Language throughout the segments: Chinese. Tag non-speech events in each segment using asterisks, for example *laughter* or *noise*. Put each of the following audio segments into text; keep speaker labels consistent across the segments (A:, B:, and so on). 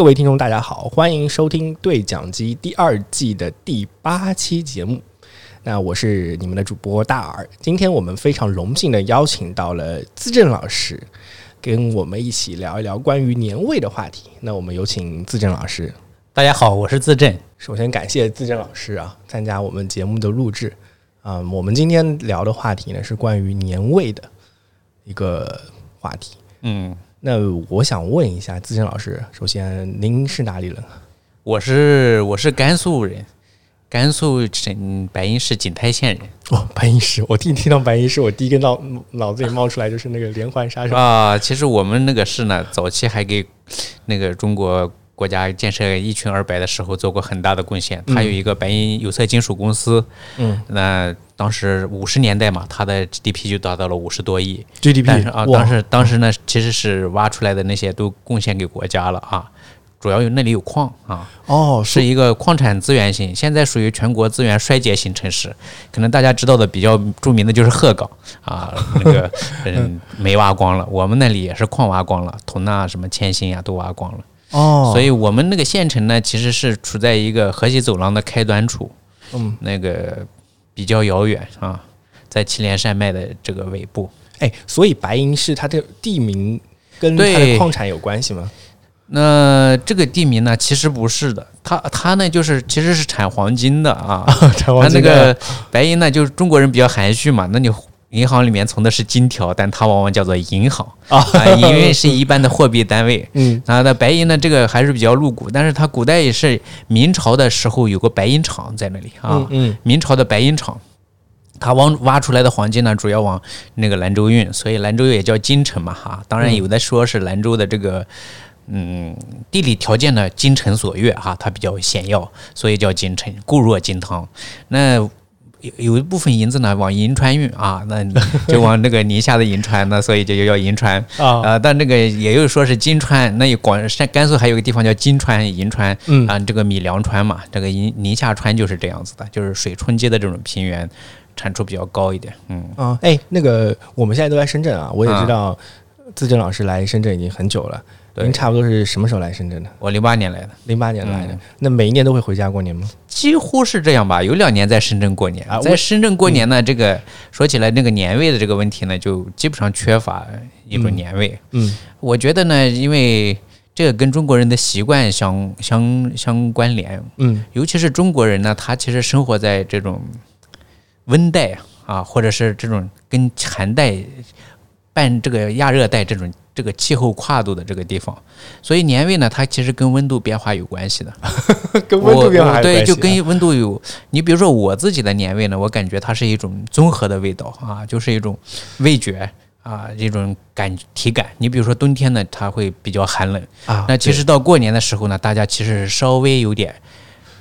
A: 各位听众，大家好，欢迎收听对讲机第二季的第八期节目。那我是你们的主播大耳，今天我们非常荣幸的邀请到了资正老师，跟我们一起聊一聊关于年味的话题。那我们有请资正老师。
B: 大家好，我是资正。
A: 首先感谢资正老师啊，参加我们节目的录制。啊，我们今天聊的话题呢是关于年味的一个话题。
B: 嗯，
A: 那我想问一下资深老师，首先您是哪里人？
B: 我是我是甘肃人，甘肃省白银市景泰县人。
A: 哦，白银市，我第一听到白银市，我第一个脑脑子里冒出来就是那个连环杀手
B: 啊。其实我们那个市呢，早期还给那个中国。国家建设一穷二白的时候做过很大的贡献，他有一个白银有色金属公司，
A: 嗯，
B: 那当时五十年代嘛，它的 GDP 就达到了五十多亿。
A: GDP，
B: 但是啊，当时当时呢，其实是挖出来的那些都贡献给国家了啊，主要有那里有矿啊，
A: 哦，
B: 是。一个矿产资源型，现在属于全国资源衰竭型城市，可能大家知道的比较著名的就是鹤岗啊，那个 *laughs* 嗯煤挖光了，我们那里也是矿挖光了，铜啊什么铅锌啊都挖光了。
A: 哦，
B: 所以我们那个县城呢，其实是处在一个河西走廊的开端处，
A: 嗯，
B: 那个比较遥远啊，在祁连山脉的这个尾部。
A: 哎，所以白银市它的地名跟它的矿产有关系吗？
B: 那这个地名呢，其实不是的，它它呢就是其实是产黄金的啊，*laughs*
A: 产黄金。
B: 那个白银呢，就是中国人比较含蓄嘛，那你。银行里面存的是金条，但它往往叫做银行啊，因为是一般的货币单位。*laughs*
A: 嗯，
B: 它的白银呢，这个还是比较露骨，但是它古代也是明朝的时候有个白银厂在那里
A: 啊。嗯，
B: 明朝的白银厂，它往挖出来的黄金呢，主要往那个兰州运，所以兰州也叫金城嘛哈。当然有的说是兰州的这个嗯地理条件呢，金城所悦哈，它比较险要，所以叫金城，固若金汤。那有有一部分银子呢往银川运啊，*laughs* 那就往那个宁夏的银川，那所以就叫银川
A: 啊。
B: 但那个也有说是金川，那广山甘肃还有个地方叫金川银川，
A: 嗯
B: 啊，这个米粮川嘛，这个宁宁夏川就是这样子的，就是水冲击的这种平原，产出比较高一点。嗯
A: 啊，哎，那个我们现在都在深圳啊，我也知道自正老师来深圳已经很久了。您差不多是什么时候来深圳的？
B: 我零八年来的，
A: 零八年来的。那每一年都会回家过年吗？
B: 几乎是这样吧，有两年在深圳过年。啊在深圳过年呢，这个说起来那个年味的这个问题呢，就基本上缺乏一种年味。
A: 嗯，
B: 我觉得呢，因为这个跟中国人的习惯相相相关联。
A: 嗯，
B: 尤其是中国人呢，他其实生活在这种温带啊，或者是这种跟寒带半这个亚热带这种。这个气候跨度的这个地方，所以年味呢，它其实跟温度变化有关系的。*laughs*
A: 跟温度变化
B: 对，就跟温度有。你比如说我自己的年味呢，我感觉它是一种综合的味道啊，就是一种味觉啊，一种感体感。你比如说冬天呢，它会比较寒冷
A: 啊。
B: 那其实到过年的时候呢，大家其实稍微有点。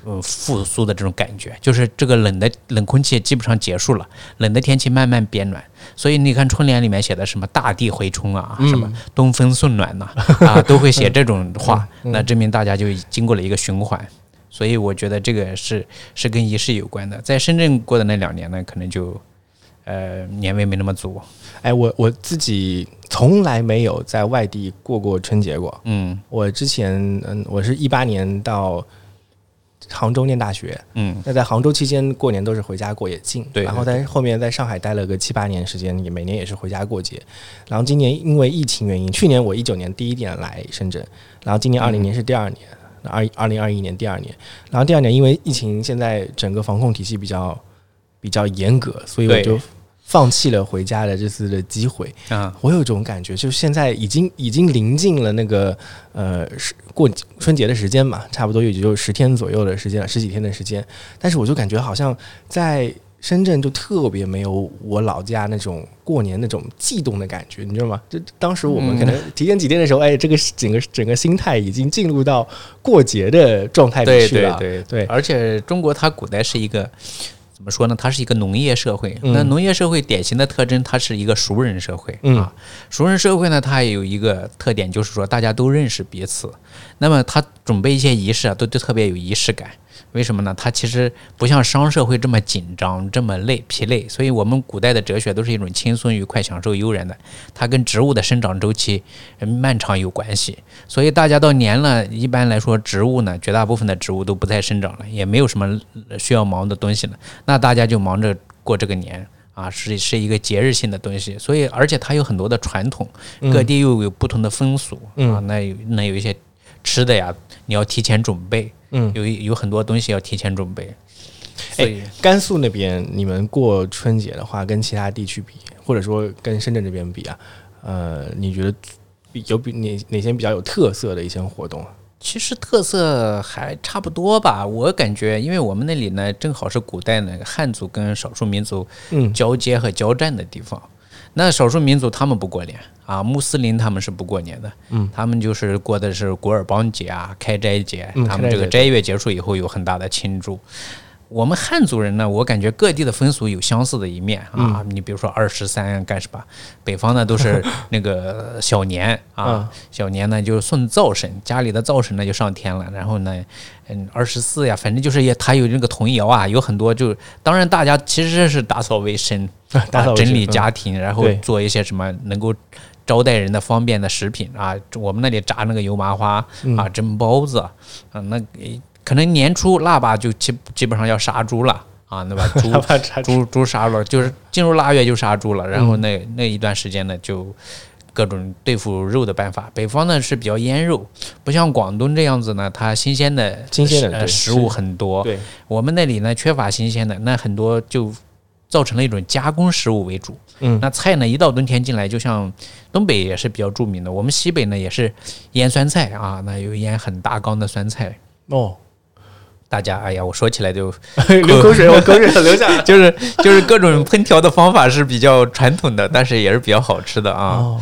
B: 呃，复苏的这种感觉，就是这个冷的冷空气基本上结束了，冷的天气慢慢变暖，所以你看春联里面写的什么“大地回春”啊，什么“东风送暖”呐，*laughs* 啊，都会写这种话，那证明大家就经过了一个循环。所以我觉得这个是是跟仪式有关的。在深圳过的那两年呢，可能就呃年味没那么足。
A: 哎，我我自己从来没有在外地过过春节过。
B: 嗯，
A: 我之前嗯，我是一八年到。杭州念大学，
B: 嗯，
A: 那在杭州期间过年都是回家过也近，
B: 对。
A: 然后在后面在上海待了个七八年时间，也每年也是回家过节。然后今年因为疫情原因，去年我一九年第一年来深圳，然后今年二零年是第二年，二二零二一年第二年。然后第二年因为疫情，现在整个防控体系比较比较严格，所以我就。放弃了回家的这次的机会
B: 啊！
A: 我有种感觉，就是现在已经已经临近了那个呃过春节的时间嘛，差不多也就十天左右的时间了，十几天的时间。但是我就感觉好像在深圳就特别没有我老家那种过年那种悸动的感觉，你知道吗？就当时我们可能提前几天的时候，哎，这个整个整个心态已经进入到过节的状态里去
B: 了。对对对，而且中国它古代是一个。说呢？它是一个农业社会。那农业社会典型的特征，它是一个熟人社会啊。熟人社会呢，它也有一个特点，就是说大家都认识彼此。那么他准备一些仪式啊，都都特别有仪式感。为什么呢？它其实不像商社会这么紧张、这么累、疲累。所以，我们古代的哲学都是一种轻松、愉快、享受、悠然的。它跟植物的生长周期漫长有关系。所以，大家到年了，一般来说，植物呢，绝大部分的植物都不再生长了，也没有什么需要忙的东西了。那大家就忙着过这个年啊，是是一个节日性的东西。所以，而且它有很多的传统，各地又有不同的风俗啊。那有那有一些吃的呀，你要提前准备。嗯，有有很多东西要提前准备。
A: 哎，甘肃那边你们过春节的话，跟其他地区比，或者说跟深圳这边比啊，呃，你觉得有比哪哪些比较有特色的一些活动？
B: 其实特色还差不多吧。我感觉，因为我们那里呢，正好是古代那个汉族跟少数民族交接和交战的地方。那少数民族他们不过年啊，穆斯林他们是不过年的，嗯，他们就是过的是古尔邦节啊、开斋节，他们这个斋月结束以后有很大的庆祝。我们汉族人呢，我感觉各地的风俗有相似的一面啊。你比如说二十三干什么？北方呢都是 *laughs* 那个小年啊，小年呢就是送灶神，家里的灶神呢就上天了。然后呢，嗯，二十四呀，反正就是也他有那个童谣啊，有很多就当然大家其实是打扫卫生，*laughs*
A: 打扫
B: 整理家庭，然后做一些什么能够招待人的方便的食品啊。我们那里炸那个油麻花啊，蒸包子啊，那。可能年初腊八就基基本上要杀猪了啊，对吧？*laughs* 猪猪猪杀了，就是进入腊月就杀猪了。然后那那一段时间呢，就各种对付肉的办法。北方呢是比较腌肉，不像广东这样子呢，它新鲜的
A: 新鲜的
B: 食物很多。
A: 对，
B: 我们那里呢缺乏新鲜的，那很多就造成了一种加工食物为主。
A: 嗯，
B: 那菜呢一到冬天进来，就像东北也是比较著名的，我们西北呢也是腌酸菜啊，那有腌很大缸的酸菜
A: 哦。
B: 大家，哎呀，我说起来就 *laughs*
A: 流口水，我口水流下来。*laughs*
B: 就是就是各种烹调的方法是比较传统的，但是也是比较好吃的啊。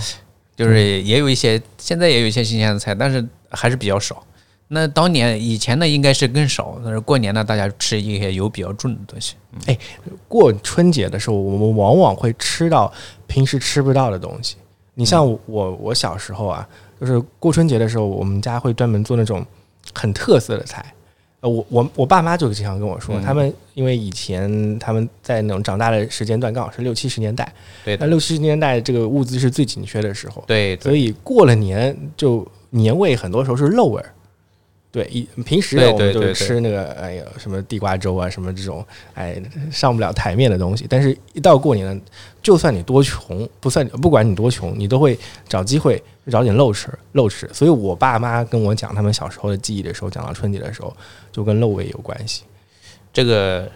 B: 就是也有一些，现在也有一些新鲜的菜，但是还是比较少。那当年以前呢，应该是更少。但是过年呢，大家吃一些油比较重的东西。
A: 哎，过春节的时候，我们往往会吃到平时吃不到的东西。你像我，我小时候啊，就是过春节的时候，我们家会专门做那种很特色的菜。呃，我我我爸妈就经常跟我说，他们因为以前他们在那种长大的时间段刚好是六七十年代，
B: 对，
A: 那六七十年代这个物资是最紧缺的时候，
B: 对，
A: 所以过了年就年味很多时候是肉味儿。对，一平时我们就是吃那个，哎呀，什么地瓜粥啊，什么这种，哎，上不了台面的东西。但是，一到过年了，就算你多穷，不算不管你多穷，你都会找机会找点肉吃，肉吃。所以我爸妈跟我讲他们小时候的记忆的时候，讲到春节的时候，就跟肉味有关系。
B: 这个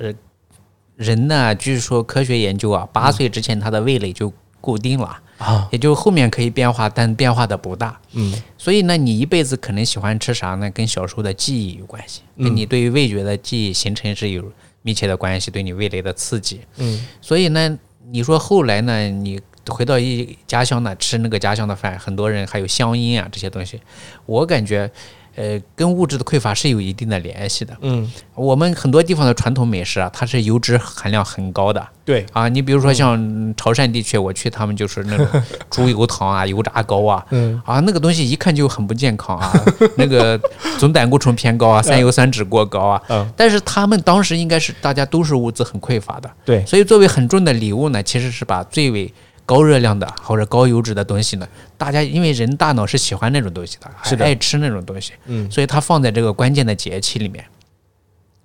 B: 人呢，据说科学研究啊，八岁之前他的味蕾就固定了。
A: 啊，
B: 也就后面可以变化，但变化的不大。
A: 嗯，
B: 所以呢，你一辈子可能喜欢吃啥呢？跟小时候的记忆有关系，跟你对于味觉的记忆形成是有密切的关系，对你味蕾的刺激。
A: 嗯，
B: 所以呢，你说后来呢，你回到一家乡呢，吃那个家乡的饭，很多人还有乡音啊这些东西，我感觉。呃，跟物质的匮乏是有一定的联系的。
A: 嗯，
B: 我们很多地方的传统美食啊，它是油脂含量很高的。
A: 对
B: 啊，你比如说像潮汕地区，我去他们就是那种猪油糖啊、*laughs* 油炸糕啊，
A: 嗯
B: 啊，那个东西一看就很不健康啊，*laughs* 那个总胆固醇偏高啊，三油三脂过高啊。
A: 嗯，
B: 但是他们当时应该是大家都是物资很匮乏的。
A: 对，
B: 所以作为很重的礼物呢，其实是把最为。高热量的或者高油脂的东西呢？大家因为人大脑是喜欢那种东西的，
A: 是
B: 爱吃那种东西，
A: 嗯，
B: 所以它放在这个关键的节气里面。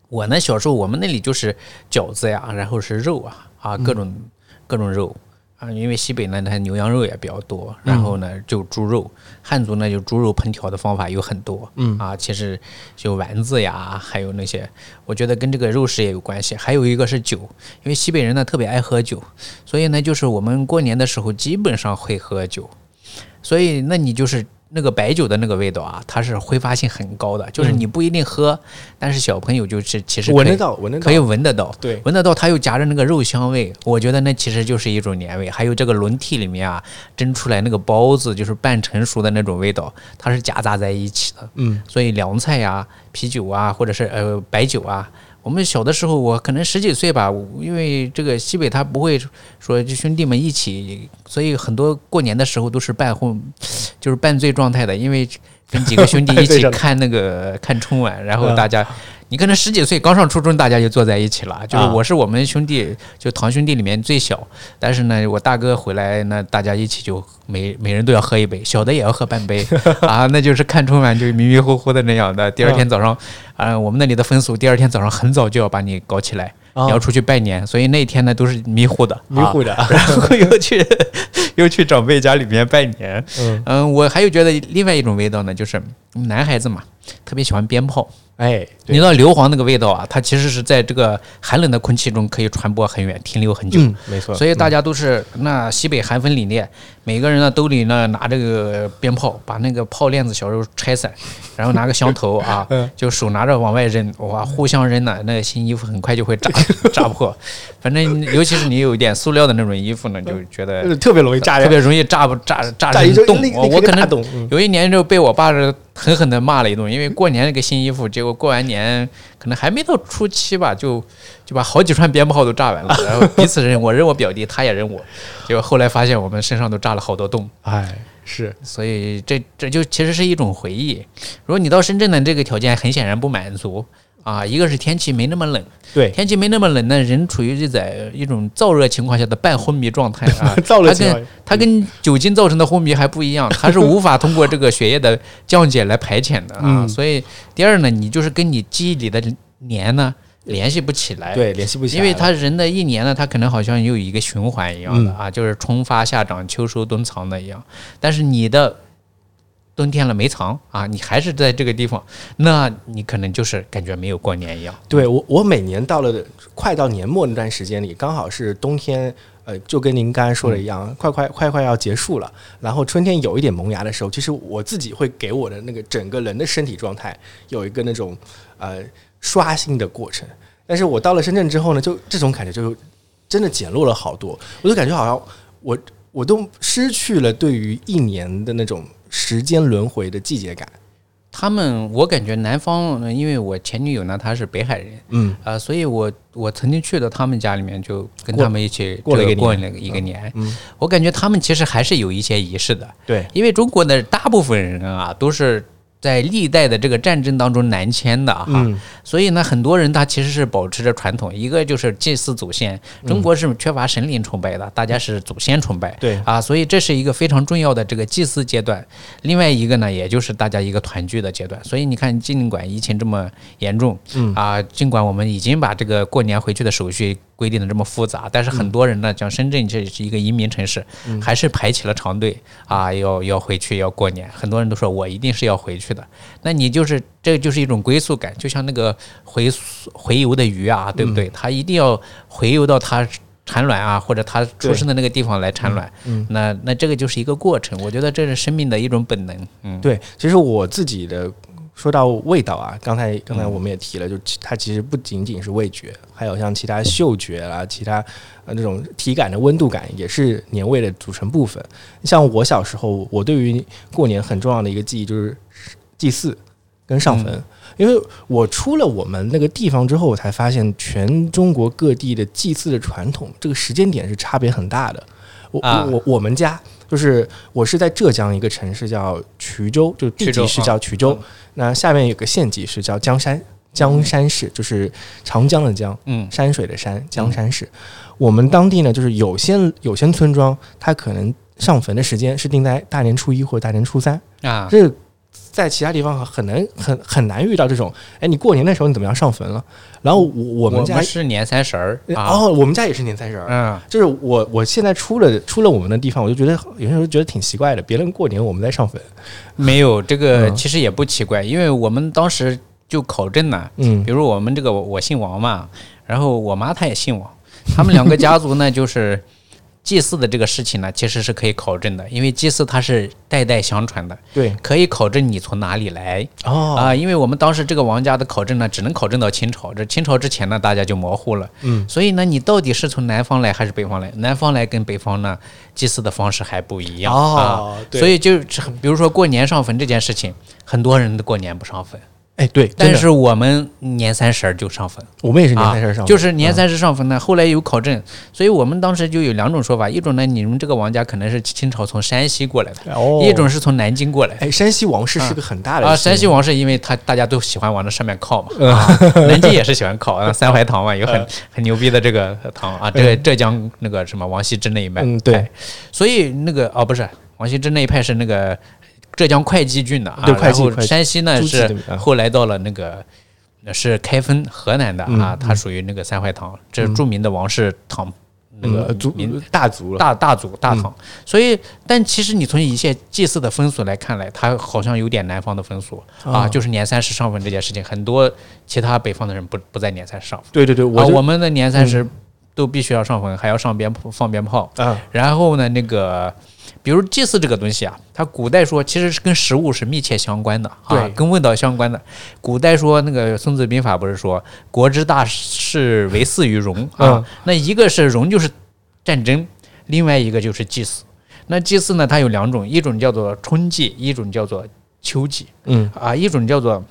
B: 我呢，小时候我们那里就是饺子呀，然后是肉啊啊，各种各种肉。啊，因为西北呢，它牛羊肉也比较多，然后呢，就猪肉。汉族呢，就猪肉烹调的方法有很多，
A: 嗯
B: 啊，其实就丸子呀，还有那些，我觉得跟这个肉食也有关系。还有一个是酒，因为西北人呢特别爱喝酒，所以呢，就是我们过年的时候基本上会喝酒，所以那你就是。那个白酒的那个味道啊，它是挥发性很高的，就是你不一定喝，但是小朋友就是其实
A: 闻得到，闻得到，
B: 可以闻得到，
A: 对，
B: 闻得到，它又夹着那个肉香味，我觉得那其实就是一种年味。还有这个轮屉里面啊，蒸出来那个包子，就是半成熟的那种味道，它是夹杂在一起的。
A: 嗯，
B: 所以凉菜呀、啤酒啊，或者是呃白酒啊。我们小的时候，我可能十几岁吧，因为这个西北他不会说就兄弟们一起，所以很多过年的时候都是半混，就是半醉状态的。因为跟几个兄弟一起 *laughs* 看那个看春晚，然后大家。你可能十几岁刚上初中，大家就坐在一起了。就是
A: 啊
B: 我是我们兄弟，就堂兄弟里面最小，但是呢，我大哥回来，那大家一起就每每人都要喝一杯，小的也要喝半杯 *laughs* 啊，那就是看春晚就迷迷糊糊的那样的。第二天早上，啊、我们那里的风俗，第二天早上很早就要把你搞起来，
A: 啊
B: 你要出去拜年，所以那天呢都是迷糊的，
A: 迷糊的，
B: 啊然后 *laughs* 又去又去长辈家里面拜年。
A: 嗯，
B: 嗯，我还有觉得另外一种味道呢，就是男孩子嘛，特别喜欢鞭炮。
A: 哎，
B: 你知道硫磺那个味道啊，它其实是在这个寒冷的空气中可以传播很远，停留很久。
A: 嗯，没错，
B: 所以大家都是那西北寒风凛冽，每个人呢兜里呢拿这个鞭炮，把那个炮链子小时候拆散，然后拿个香头啊，*laughs* 就手拿着往外扔，哇，互相扔呢，那个新衣服很快就会炸 *laughs* 炸破。反正尤其是你有一点塑料的那种衣服呢，就觉得 *laughs*
A: 特别容易炸，
B: 特别容易炸不炸炸
A: 炸一
B: 洞我我可能有一年就被我爸是狠狠的骂了一顿，因为过年那个新衣服，结果过完年可能还没到初期吧，就就把好几串鞭炮都炸完了，*laughs* 然后彼此认，我认我表弟，他也认我，结果后来发现我们身上都炸了好多洞，
A: 哎，是
B: 所以这这就其实是一种回忆。如果你到深圳呢，这个条件很显然不满足。啊，一个是天气没那么冷，
A: 对，
B: 天气没那么冷呢，人处于在一种燥热情况下的半昏迷状态啊 *laughs*
A: 燥热
B: 它
A: 情况
B: 跟它跟酒精造成的昏迷还不一样，它是无法通过这个血液的降解来排遣的啊。
A: 嗯
B: 所以第二呢，你就是跟你记忆里的年呢联系不起来。。
A: 对，联系不起来
B: 因，为他人的一年呢，他可能好像有一个循环一样的
A: 嗯
B: 啊，就是春发夏长秋收冬藏的一样。但是你的冬天了没藏啊，你还是在这个地方，那你可能就是感觉没有过年一样。
A: 对我，我每年到了快到年末那段时间里，刚好是冬天，呃，就跟您刚才说的一样，快快快快要结束了，然后春天有一点萌芽的时候，其实我自己会给我的那个整个人的身体状态有一个那种呃刷新的过程。但是我到了深圳之后呢，就这种感觉就真的减弱了好多，我就感觉好像我我都失去了对于一年的那种时间轮回的季节感。
B: 他们，我感觉南方，呃因为我前女友呢，她是北海人，
A: 嗯。
B: 啊、所以我我曾经去到他们家里面，就跟他们一起
A: 过了一个
B: 过了一个年。
A: 嗯，
B: 我感觉他们其实还是有一些仪式的，
A: 对，
B: 因为中国的大部分人啊都是在历代的这个战争当中南迁的哈，
A: 嗯。
B: 所以呢，很多人他其实是保持着传统，一个就是祭祀祖先，中国是缺乏神灵崇拜的，大家是祖先崇拜，
A: 对。
B: 啊，所以这是一个非常重要的这个祭祀阶段。另外一个呢，也就是大家一个团聚的阶段。所以你看，尽管疫情这么严重，
A: 嗯。
B: 啊，尽管我们已经把这个过年回去的手续规定的这么复杂，但是很多人呢，像深圳这是一个移民城市，还是排起了长队啊，要要回去要过年。很多人都说我一定是要回去的，那你就是这就是一种归宿感，就像那个回溯洄游的鱼啊，对不对？它一定要回游到它产卵啊，或者它出生的那个地方来产卵。
A: 嗯
B: 那那这个就是一个过程，我觉得这是生命的一种本能。嗯，
A: 对，其实我自己的说到味道啊，刚才刚才我们也提了，就它其实不仅仅是味觉，还有像其他嗅觉啦，其他呃那种体感的温度感也是年味的组成部分。像我小时候，我对于过年很重要的一个记忆就是祭祀跟上坟。因为我出了我们那个地方之后，我才发现全中国各地的祭祀的传统，这个时间点是差别很大的。我、
B: 啊
A: 我我们家就是我是在浙江一个城市叫衢州，就地级市叫衢州，
B: 嗯。
A: 那下面有个县级市叫江山，江山市就是长江的江，
B: 嗯。
A: 山水的山，江山市。我们当地呢，就是有些有些村庄，它可能上坟的时间是定在大年初一或者大年初三，
B: 啊，
A: 这在其他地方很难很很难遇到这种。哎，你过年的时候你怎么样上坟了？然后我我
B: 我
A: 们家
B: 是年三十儿啊，
A: 哦，我们家也是年三十儿。
B: 嗯，
A: 就是我，我现在出了出了我们的地方，我就觉得有些时候觉得挺奇怪的。别人过年我们在上坟，
B: 没有这个
A: 嗯
B: 其实也不奇怪，因为我们当时就考证呢，
A: 嗯
B: 比如我们这个我我姓王嘛，然后我妈她也姓王，他们两个家族呢就是祭祀的这个事情呢，其实是可以考证的，因为祭祀它是代代相传的，
A: 对
B: 可以考证你从哪里来
A: 哦
B: 啊、因为我们当时这个王家的考证呢，只能考证到清朝，这清朝之前呢，大家就模糊了，
A: 嗯，
B: 所以呢，你到底是从南方来还是北方来？南方来跟北方呢，祭祀的方式还不一样、
A: 哦
B: 啊，所以就比如说过年上坟这件事情，很多人都过年不上坟。
A: 哎，对，
B: 但是我们年三十儿就上坟。
A: 我们也是年三十上、
B: 啊，就是年
A: 嗯。
B: 三十上坟呢。后来有考证，所以我们当时就有两种说法，一种呢，你们这个王家可能是清朝从山西过来的，
A: 哦。
B: 一种是从南京过来的。
A: 哎，山西王室是个很大的
B: 啊，
A: 姓
B: 山西王室因为他大家都喜欢往那上面靠嘛，*laughs*
A: 嗯。
B: 啊，南京也是喜欢靠，啊，*laughs* 三槐堂嘛，有很很牛逼的这个堂啊，这个浙江那个什么王羲之那一脉，
A: 嗯对。
B: 哎，所以那个哦不是王羲之那一派是那个浙江会稽郡的啊，然后山西呢是后来到了那个。那是开封河南的
A: 嗯
B: 啊，它属于那个三槐堂，这是著名的王氏堂，那个
A: 嗯族
B: 民
A: 大族了，
B: 大大族大唐，所以但其实你从一些祭祀的风俗来看来，它好像有点南方的风俗啊，
A: 哦
B: 就是年三十上坟这件事情，很多其他北方的人不不在年三十上坟，
A: 对对对，我
B: 们的年三十都必须要上坟，还要上鞭炮放鞭炮，
A: 嗯
B: 然后呢，那个比如祭祀这个东西啊，它古代说其实是跟食物是密切相关的啊
A: 对，
B: 跟味道相关的。古代说那个《孙子兵法》不是说“国之大事，为祀于戎”啊
A: 嗯，
B: 那一个是戎就是战争，另外一个就是祭祀。那祭祀呢，它有两种，一种叫做春祭，一种叫做秋祭
A: 嗯，
B: 啊，一种叫做。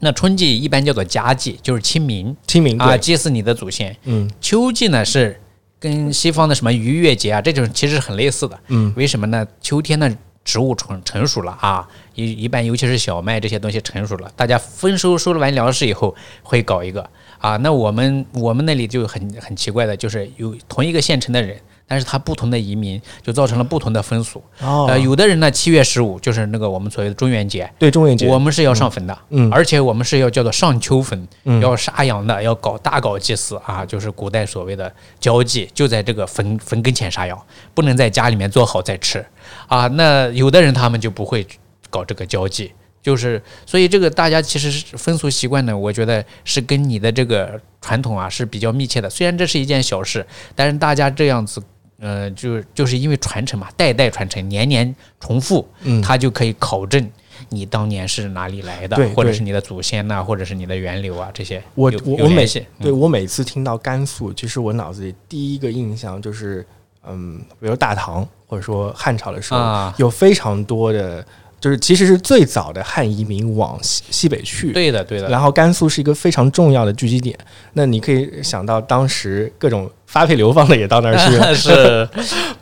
B: 那春祭一般叫做家祭，就是清明啊，
A: 清明啊，
B: 祭祀你的祖先。
A: 嗯
B: 秋季呢是跟西方的什么逾越节啊，这种其实很类似的。
A: 嗯
B: 为什么呢？秋天呢，植物成成熟了啊，一一般尤其是小麦这些东西成熟了，大家丰收收了完粮食以后会搞一个啊。那我们我们那里就很很奇怪的，就是有同一个县城的人。但是他不同的移民，就造成了不同的风俗。
A: 哦
B: 呃，有的人呢，七月十五就是那个我们所谓的中元节，
A: 对中元节，
B: 我们是要上坟的，
A: 嗯
B: 而且我们是要叫做上秋坟，
A: 嗯
B: 要杀羊的，要搞大搞祭祀啊，就是古代所谓的交际，就在这个坟坟跟前杀羊，不能在家里面做好再吃啊。那有的人他们就不会搞这个交际，就是所以这个大家其实是风俗习惯呢，我觉得是跟你的这个传统啊是比较密切的。虽然这是一件小事，但是大家这样子。呃，就是就是因为传承嘛，代代传承，年年重复，
A: 嗯。
B: 它就可以考证你当年是哪里来的或者是你的祖先呐、或者是你的源流啊，这些
A: 我我我每
B: 有联系。嗯。
A: 对我每次听到甘肃，其实我脑子里第一个印象就是，嗯，比如大唐或者说汉朝的时候，
B: 啊。
A: 有非常多的，就是其实是最早的汉移民往西西北去。
B: 对的，对的，
A: 然后甘肃是一个非常重要的聚集点，那你可以想到当时各种发配流放的也到那儿去了。*laughs*
B: 是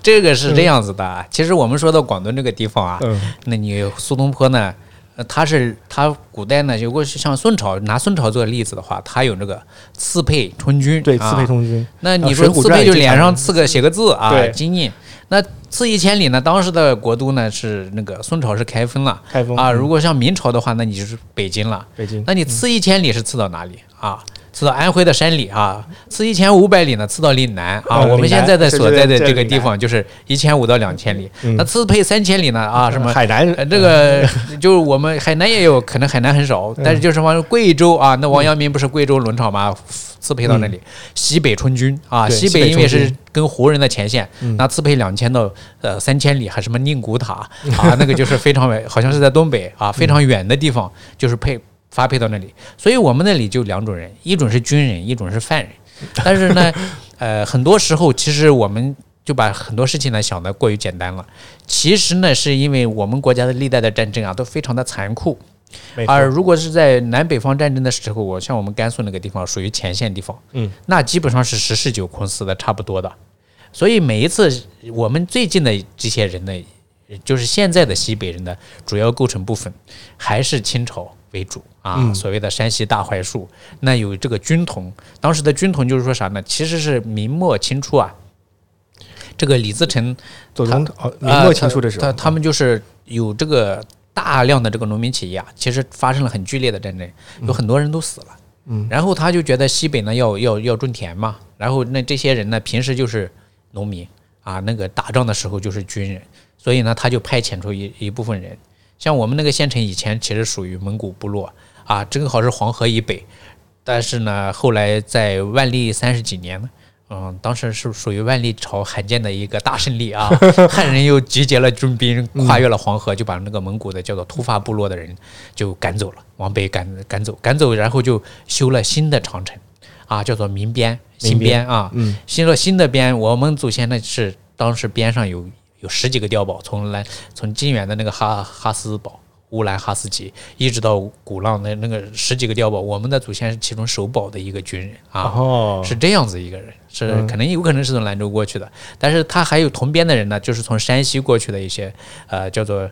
B: 这个是这样子的啊。其实我们说到广东这个地方啊，
A: 嗯
B: 那你苏东坡呢？呃他是他古代呢，如果是像宋朝拿宋朝做例子的话，他有这个刺配充军，
A: 对，
B: 啊
A: 刺配充军。
B: 那你
A: 啊
B: 说刺配就脸上刺个写个字啊，
A: 对
B: 金印。那刺一千里呢？当时的国都呢是那个宋朝是开封了啊。
A: 开封啊
B: 如果像明朝的话，那你就是北京了。
A: 北京，
B: 那你刺一千里是刺到哪里啊？刺到安徽的山里啊，刺一千五百里呢，刺到岭南啊。
A: 嗯
B: 我们现在的所在的这个地方就是一千五到两千里。
A: 嗯
B: 那刺配三千里呢啊？什么？*laughs*
A: 海南
B: 呃，这个就是我们海南也有可能，海南很少，但是就是往贵州啊，那王阳明不是贵州轮场吗？刺配到那里，西北春军啊，西
A: 西北
B: 因为是跟胡人的前线，那刺配两千到呃三千里，还什么宁古塔啊，那个就是非常远，好像是在东北啊，非常远的地方，就是配发配到那里。所以我们那里就两种人，一种是军人，一种是犯人。但是呢，*laughs* 呃，很多时候其实我们就把很多事情呢想得过于简单了。其实呢，是因为我们国家的历代的战争啊都非常的残酷，而如果是在南北方战争的时候，我像我们甘肃那个地方属于前线地方，
A: 嗯，
B: 那基本上是十室九空死的差不多的。所以每一次我们最近的这些人呢，就是现在的西北人的主要构成部分还是清朝为主啊，
A: 嗯。
B: 所谓的山西大槐树，那有这个军统，当时的军统就是说啥呢？其实是明末清初啊，这个李自成
A: 左宗哦，明
B: 啊
A: 末清初的时候，
B: 他他们就是有这个大量的这个农民起义啊，其实发生了很剧烈的战争，有很多人都死了。
A: 嗯。
B: 然后他就觉得西北呢要要要种田嘛，然后那这些人呢平时就是农民啊，那个打仗的时候就是军人，所以呢他就派遣出一一部分人，像我们那个县城以前其实属于蒙古部落啊，正好是黄河以北，但是呢后来在万历三十几年呢。嗯，当时是属于万历朝罕见的一个大胜利啊！*laughs* 汉人又集结了军兵，跨越了黄河，就把那个蒙古的叫做突发部落的人就赶走了，往北赶赶走，赶走，然后就修了新的长城，啊，叫做民边新
A: 民边
B: 边啊，
A: 嗯
B: 修了新的边。我们祖先呢是当时边上有有十几个碉堡，从来从晋远的那个哈哈斯堡乌兰哈斯吉，一直到古浪的那个十几个碉堡，我们的祖先是其中守堡的一个军人啊，
A: 哦，
B: 是这样子一个人，是
A: 嗯
B: 可能有可能是从兰州过去的，但是他还有同边的人呢，就是从山西过去的一些，呃，叫做。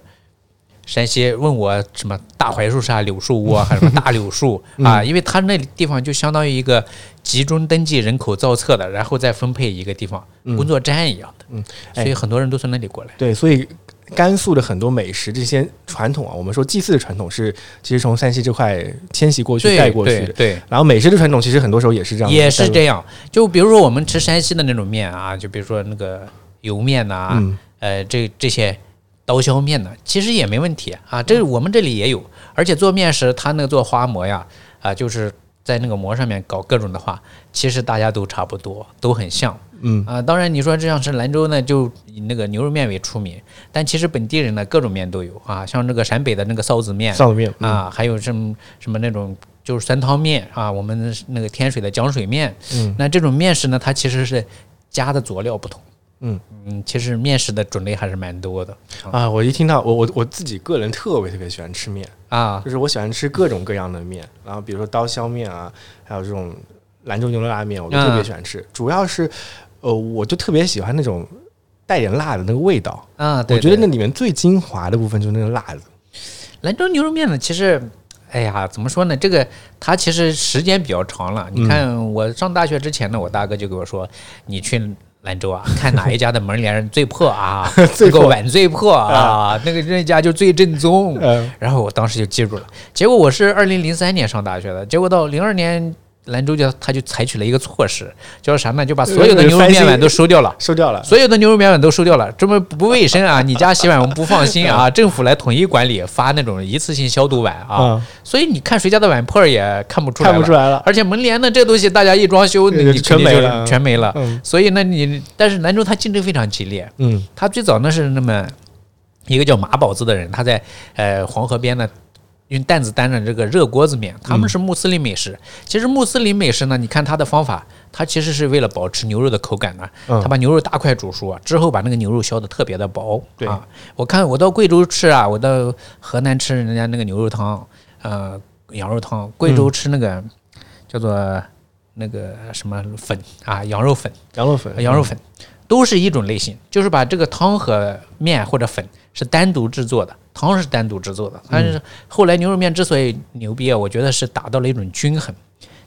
B: 山西问我什么大槐树下柳树屋啊，还是什么大柳树啊？因为他那地方就相当于一个集中登记人口造册的，然后再分配一个地方，工作站一样的。
A: 嗯，
B: 所以很多人都从那里过来。
A: 对，所以甘肃的很多美食这些传统啊，我们说祭祀的传统是其实从山西这块迁徙过去
B: 对
A: 带过去的。
B: 对对，
A: 然后美食的传统其实很多时候也是这样，
B: 也是这样。就比如说我们吃山西的那种面啊，就比如说那个油面呐、
A: 嗯
B: 呃，这这些刀削面呢，其实也没问题啊。这我们这里也有，而且做面食，他那个做花馍呀，啊，就是在那个馍上面搞各种的话，其实大家都差不多，都很像。
A: 嗯。
B: 啊，当然你说这样是兰州呢，就以那个牛肉面为出名，但其实本地人呢各种面都有。啊，像这个陕北的那个臊子面
A: 臊子面，嗯。
B: 啊，还有什么什么那种就是酸汤面啊，我们那个天水的浆水面，
A: 嗯。
B: 那这种面食呢，它其实是加的佐料不同。
A: 嗯
B: 嗯，其实面食的种类还是蛮多的
A: 啊，我一听到我我我自己个人特别特别喜欢吃面，
B: 啊。
A: 就是我喜欢吃各种各样的面，然后比如说刀削面啊，还有这种兰州牛肉拉面，我都特别喜欢吃。主要是，呃，我就特别喜欢那种带点辣的那个味道。
B: 啊，对
A: 我觉得那里面最精华的部分就是那个辣子。
B: 兰州牛肉面呢，其实，哎呀，怎么说呢？这个它其实时间比较长了。你看，我上大学之前呢，我大哥就给我说，你去兰州啊，*laughs* 看哪一家的门帘最破啊，*laughs*
A: 最破
B: 那个碗最破啊，那个那家就最正宗。
A: 嗯
B: 然后我当时就记住了。结果我是二零零三年上大学的，结果到零二年。兰州就他就采取了一个措施，叫啥呢？就把所有的牛肉面碗都收掉了。
A: 收掉了。
B: 所有的牛肉面碗都收掉了，这么不卫生啊！*laughs* 你家洗碗我们不放心啊！政府来统一管理，发那种一次性消毒碗啊。
A: 啊，
B: 所以你看谁家的碗破儿也看不出来了，
A: 看不出来了。
B: 而且门帘呢，这东西大家一装修，你
A: 全没了
B: 全没了。
A: 嗯
B: 所以呢，你但是兰州它竞争非常激烈，
A: 嗯
B: 它最早呢是那么一个叫马宝子的人，他在呃黄河边呢。用担子担着这个热锅子面，他们是穆斯林美食。其实穆斯林美食呢，你看它的方法，它其实是为了保持牛肉的口感呢。
A: 嗯。
B: 他把牛肉大块煮熟啊，之后把那个牛肉削的特别的薄。
A: 对。
B: 啊，我看我到贵州吃啊，我到河南吃人家那个牛肉汤，呃，羊肉汤，贵州吃那个、叫做那个什么粉啊，羊肉粉，
A: 羊肉粉，
B: 羊肉粉都是一种类型，就是把这个汤和面或者粉是单独制作的，汤是单独制作的。但是后来牛肉面之所以牛逼啊，我觉得是达到了一种均衡，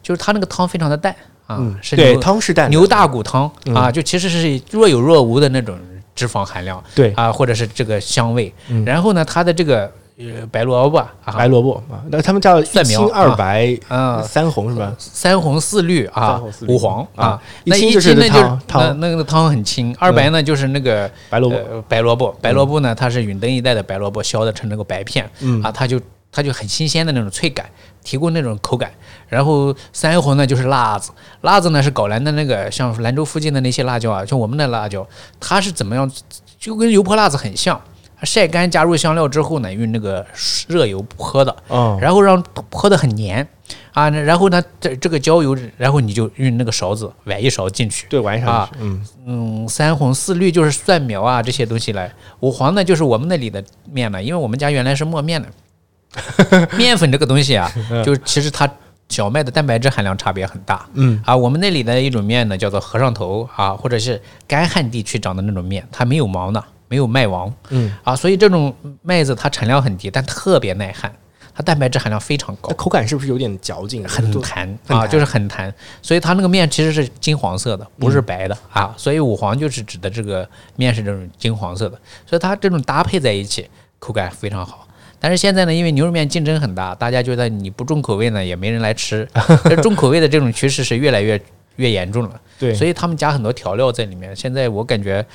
B: 就是它那个汤非常的淡啊，是牛
A: 汤是淡
B: 牛大骨汤
A: 嗯。
B: 啊，就其实是若有若无的那种脂肪含量
A: 对。
B: 啊，或者是这个香味。
A: 嗯。
B: 然后呢，它的这个呃白萝卜啊，
A: 白萝卜啊，那他们叫一青二白
B: 啊。
A: 三红是吧？
B: 三红四绿啊。五黄
A: 啊。
B: 那一
A: 青就是那
B: 就是
A: 汤。汤
B: 那那个汤很清，二白呢就是那个
A: 白萝卜，
B: 呃白萝卜，白萝卜呢它是允登一带的白萝卜削的成那个白片
A: 嗯。
B: 啊，它就它就很新鲜的那种脆感，提供那种口感。然后三红呢就是辣子，辣子呢是藁兰的那个，像兰州附近的那些辣椒啊，像我们的辣椒，它是怎么样，就跟油泼辣子很像。晒干加入香料之后呢，用那个热油泼的，
A: 哦，
B: 然后让泼的很黏啊，然后呢，这这个焦油，然后你就用那个勺子崴一勺进去。
A: 对，崴上
B: 啊，
A: 嗯，
B: 嗯，三红四绿就是蒜苗啊这些东西来，五黄呢就是我们那里的面呢，因为我们家原来是磨面的，*laughs* 面粉这个东西啊，就其实它小麦的蛋白质含量差别很大。
A: 嗯
B: 啊，我们那里的一种面呢叫做和尚头啊，或者是干旱地区长的那种面，它没有毛呢，没有麦王。
A: 嗯，
B: 啊，所以这种麦子它产量很低，但特别耐旱，它蛋白质含量非常高。
A: 口感是不是有点嚼劲？
B: 很弹啊，就是很弹，所以它那个面其实是金黄色的，不是白的、啊。所以五黄就是指的这个面是这种金黄色的，所以它这种搭配在一起，口感非常好。但是现在呢，因为牛肉面竞争很大，大家觉得你不重口味呢，也没人来吃。*laughs* 这重口味的这种趋势是越来越越严重了，
A: 对，
B: 所以他们加很多调料在里面。现在我感觉，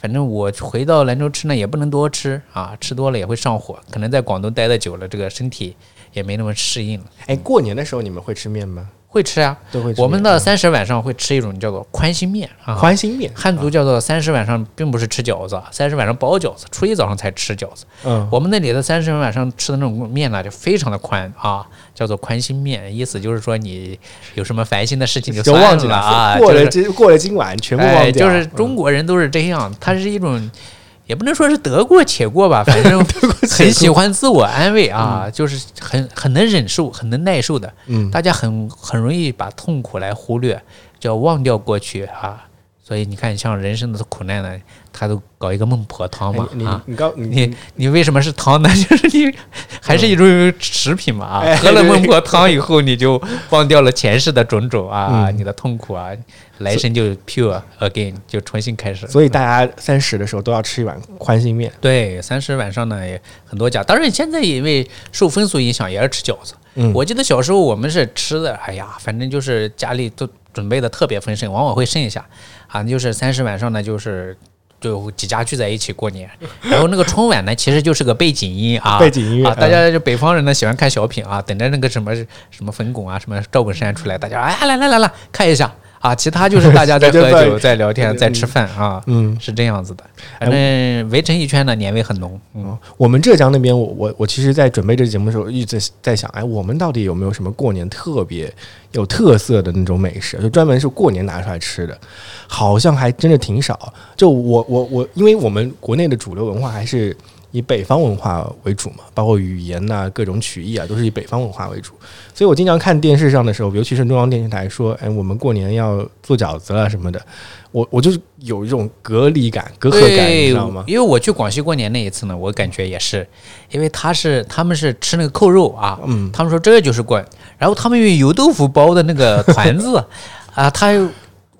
B: 反正我回到兰州吃呢，也不能多吃啊，吃多了也会上火。可能在广东待的久了，这个身体也没那么适应了。
A: 哎，过年的时候你们会吃面吗？
B: 会吃啊，
A: 都会吃。
B: 我们的三十晚上会吃一种叫做宽心面啊，
A: 宽心面，
B: 汉族叫做三十晚上，并不是吃饺子，三十晚上包饺子，初一早上才吃饺子。
A: 嗯，
B: 我们那里的三十晚上吃的那种面呢，就非常的宽啊，叫做宽心面，意思就是说你有什么烦心的事情就
A: 忘记
B: 了啊，
A: 过了今过了今晚全部忘
B: 哎，
A: 掉。
B: 就是中国人都是这样，它是一种也不能说是得过且过吧，*laughs* 反正很喜欢自我安慰啊，就是很很能忍受，很能耐受的。
A: 嗯，
B: 大家很很容易把痛苦来忽略，叫忘掉过去啊。所以你看，像人生的苦难呢，他都搞一个孟婆汤嘛
A: 哎你
B: 啊。
A: 你告
B: 你你为什么是汤呢？*laughs* 就是你还是一种食品嘛啊
A: 哎！
B: 喝了 *laughs* 孟婆汤以后，你就忘掉了前世的种种啊，
A: 嗯
B: 你的痛苦啊，来生就 pure again，就重新开始。
A: 所以大家三十的时候都要吃一碗宽心面。
B: 对，三十晚上呢也很多家，当然现在因为受风俗影响，也是吃饺子。
A: 嗯
B: 我记得小时候我们是吃的，哎呀，反正就是家里都准备的特别丰盛，往往会剩一下啊。就是三十晚上呢，就是就几家聚在一起过年，然后那个春晚呢，其实就是个背景音啊，
A: 背景音乐
B: 啊。大家就北方人呢喜欢看小品啊，等着那个什么什么冯巩啊，什么赵本山出来，大家哎来来来来看一下啊。其他就是大家在 *laughs* 喝酒、在聊天、在吃饭啊，
A: 嗯，
B: 是这样子的。反正围成一圈呢，年味很浓。嗯，
A: 哦，我们浙江那边，我我我其实，在准备这个节目的时候，一直在在想，哎，我们到底有没有什么过年特别有特色的那种美食，就专门是过年拿出来吃的？好像还真的挺少。就我我我，因为我们国内的主流文化还是以北方文化为主嘛，包括语言呐、各种曲艺啊，都是以北方文化为主。所以我经常看电视上的时候，尤其是中央电视台说，哎，我们过年要做饺子了什么的，我我就是有一种隔离感、隔阂感，你知道吗？
B: 因为我去广西过年那一次呢，我感觉也是，因为他是他们是吃那个扣肉啊，
A: 嗯
B: 他们说这就是过，然后他们用油豆腐包的那个团子 *laughs* 啊，他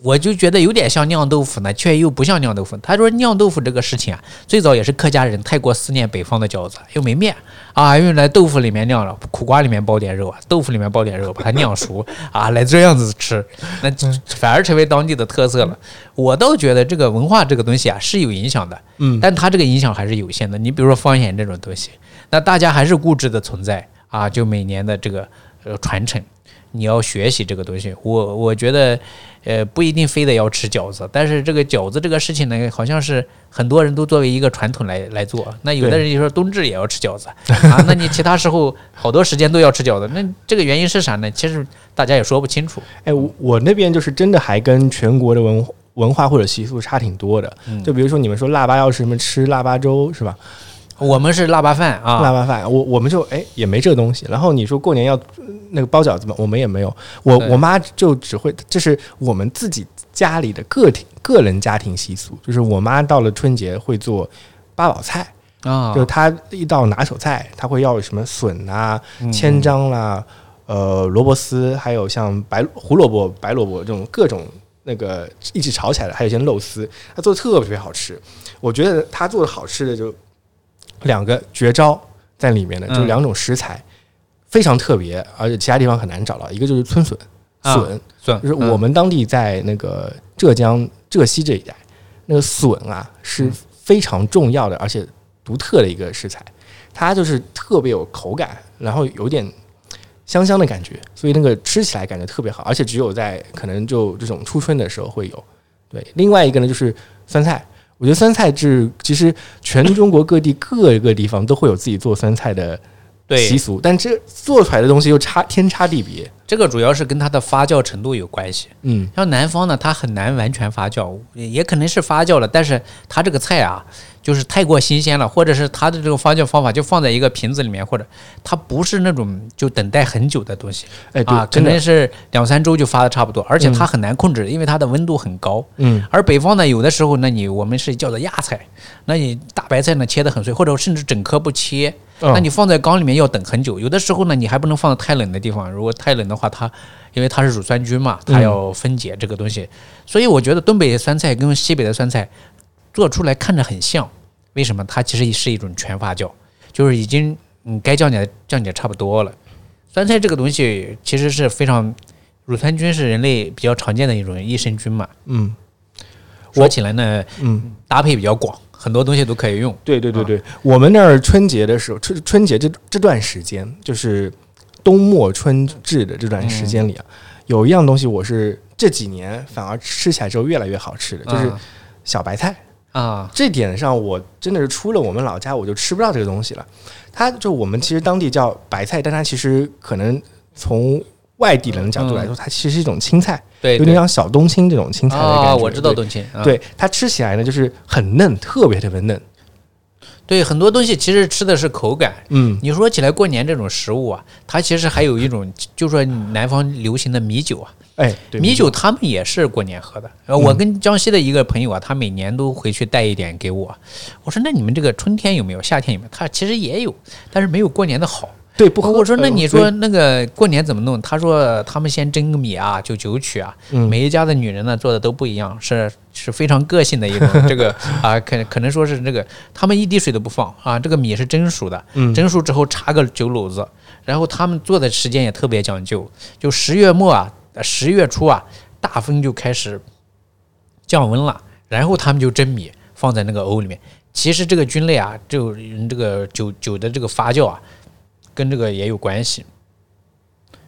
B: 我就觉得有点像酿豆腐呢，却又不像酿豆腐。他说酿豆腐这个事情啊，最早也是客家人太过思念北方的饺子，又没面啊，用来豆腐里面酿了，苦瓜里面包点肉啊，豆腐里面包点肉，把它酿熟啊，来这样子吃，*laughs* 那反而成为当地的特色了。我倒觉得这个文化这个东西啊是有影响的，
A: 嗯
B: 但它这个影响还是有限的。你比如说方言这种东西，那大家还是固执的存在啊，就每年的这个呃传承，你要学习这个东西。我我觉得，呃，不一定非得要吃饺子，但是这个饺子这个事情呢，好像是很多人都作为一个传统来来做。那有的人就说冬至也要吃饺子 *laughs* 啊，那你其他时候好多时间都要吃饺子，那这个原因是啥呢？其实大家也说不清楚。
A: 哎，我我那边就是真的还跟全国的文文化或者习俗差挺多的。
B: 嗯
A: 就比如说你们说腊八要是什么吃腊八粥是吧？
B: 我们是腊八饭啊，
A: 腊八饭，我我们就哎也没这东西。然后你说过年要呃那个包饺子嘛，我们也没有。我我妈就只会，这是我们自己家里的个体个人家庭习俗，就是我妈到了春节会做八宝菜，
B: 啊，
A: 就是她一道拿手菜，她会要什么笋啊、
B: 嗯
A: 千张啦、呃萝卜丝，还有像白胡萝卜、白萝卜这种各种那个一起炒起来的，还有一些肉丝，她做的特别特别好吃。我觉得她做的好吃的就两个绝招在里面的，
B: 嗯
A: 就两种食材。非常特别，而且其他地方很难找到。一个就是春笋，
B: 啊
A: 笋，就是我们当地在那个浙江浙西这一带，那个笋啊是
B: 嗯
A: 非常重要的，而且独特的一个食材，它就是特别有口感，然后有点香香的感觉，所以那个吃起来感觉特别好，而且只有在可能就这种初春的时候会有。对，另外一个呢就是酸菜，我觉得酸菜是其实全中国各地各个地方都会有自己做酸菜的习俗，但这做出来的东西又差天差地别。
B: 这个主要是跟它的发酵程度有关系。
A: 嗯，
B: 像南方呢，它很难完全发酵，也可能是发酵了，但是它这个菜啊，就是太过新鲜了，或者是它的这种发酵方法就放在一个瓶子里面，或者它不是那种就等待很久的东西
A: 哎，对，
B: 啊，可能是两三周就发的差不多，而且它很难控制，因为它的温度很高。
A: 嗯
B: 而北方呢，有的时候，那你我们是叫做压菜，那你大白菜呢切得很碎，或者甚至整颗不切，
A: 嗯
B: 那你放在缸里面要等很久。有的时候呢，你还不能放在太冷的地方，如果太冷的话，它因为它是乳酸菌嘛，它要分解这个东西，所以我觉得东北酸菜跟西北的酸菜做出来看着很像，为什么？它其实是一种全发酵，就是已经嗯该降解的降解差不多了。酸菜这个东西其实是非常，乳酸菌是人类比较常见的一种益生菌嘛。
A: 嗯
B: 说起来呢，
A: 嗯，
B: 搭配比较广，很多东西都可以用。
A: 对对对对，我们那儿春节的时候，春春节这这段时间，就是冬末春至的这段时间里啊，有一样东西我是这几年反而吃起来之后越来越好吃的，就是
B: 啊。
A: 小白菜。
B: 啊，
A: 这点上，我真的是出了我们老家，我就吃不到这个东西了。它就我们其实当地叫白菜，但它其实可能从外地人的角度来说，它其实是一种青菜，
B: 对，
A: 有点像小冬青这种青菜的感觉。
B: 啊，我知道冬青。啊，
A: 对它吃起来呢，就是很嫩，特别特别嫩，
B: 对，很多东西其实吃的是口感。
A: 嗯，
B: 你说起来过年这种食物啊，它其实还有一种，就说南方流行的米酒啊，
A: 哎，对
B: 米酒他们也是过年喝的。呃，我跟江西的一个朋友啊，他每年都回去带一点给我。我说那你们这个春天有没有？夏天有没有？他其实也有，但是没有过年的好。
A: 对不喝。
B: 我说那
A: 呃
B: 你说那个过年怎么弄？他说他们先蒸个米啊，就酒曲啊，
A: 嗯
B: 每一家的女人呢做的都不一样，是是非常个性的一种这个啊，可可能说是这个他们一滴水都不放啊，这个米是蒸熟的，
A: 嗯
B: 蒸熟之后插个酒篓子，然后他们做的时间也特别讲究，就十月末啊，呃十月初啊，大风就开始降温了，然后他们就蒸米放在那个瓯里面。其实这个菌类啊，就嗯这个酒酒的这个发酵啊，跟这个也有关系。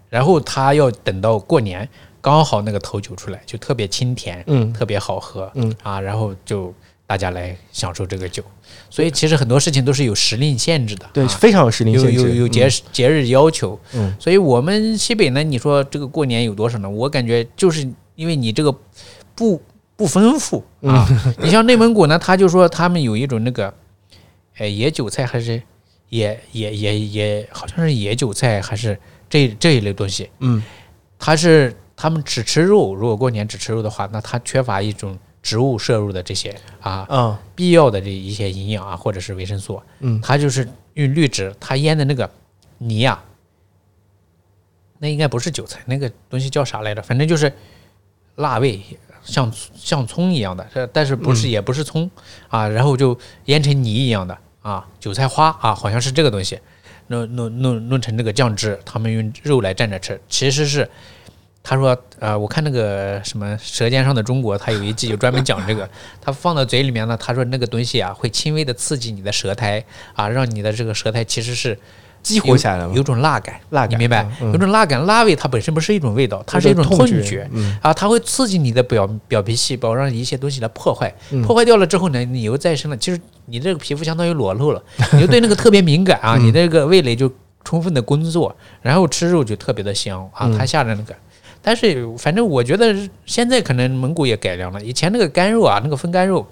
B: 然后他要等到过年，刚好那个头酒出来，就特别清甜，
A: 嗯
B: 特别好喝，
A: 嗯
B: 啊，然后就大家来享受这个酒。所以其实很多事情都是有时令限制的，
A: 对，
B: 啊
A: 非常有时令
B: 有
A: 限制，
B: 有有节
A: 嗯
B: 节日要求，
A: 嗯
B: 所以我们西北呢，你说这个过年有多少呢？我感觉就是因为你这个不不丰富啊。你像内蒙古呢，他就说他们有一种那个，哎，野韭菜还是野野野野，好像是野韭菜还是这这一类东西，
A: 嗯。
B: 它是他们只吃肉，如果过年只吃肉的话，那它缺乏一种植物摄入的这些啊
A: 啊
B: 必要的这一些营养啊，或者是维生素，
A: 嗯。
B: 它就是用绿植，它腌的那个泥呀、那应该不是韭菜，那个东西叫啥来着？反正就是辣味，像像葱一样的，但是不是、也不是葱啊，然后就腌成泥一样的啊，韭菜花啊，好像是这个东西，弄弄弄弄成这个酱汁，他们用肉来蘸着吃，其实是。他说：“呃，我看那个什么《舌尖上的中国》，他有一季就专门讲这个。他放到嘴里面呢，他说那个东西啊，会轻微的刺激你的舌苔啊，让你的这个舌苔其实是
A: 激活起来了？
B: 有种辣感，
A: 辣感
B: 你明白？有种辣感，辣味它本身不是一种味道，它是一种
A: 痛
B: 痛觉
A: 嗯
B: 啊，它会刺激你的表表皮细胞，让一些东西来破坏。
A: 嗯
B: 破坏掉了之后呢，你又再生了，其实你这个皮肤相当于裸露了，*laughs* 你就对那个特别敏感啊，
A: 嗯
B: 你的这个味蕾就充分的工作，然后吃肉就特别的香啊，
A: 嗯
B: 它下着那个。但是反正我觉得现在可能蒙古也改良了，以前那个干肉啊，那个风干肉。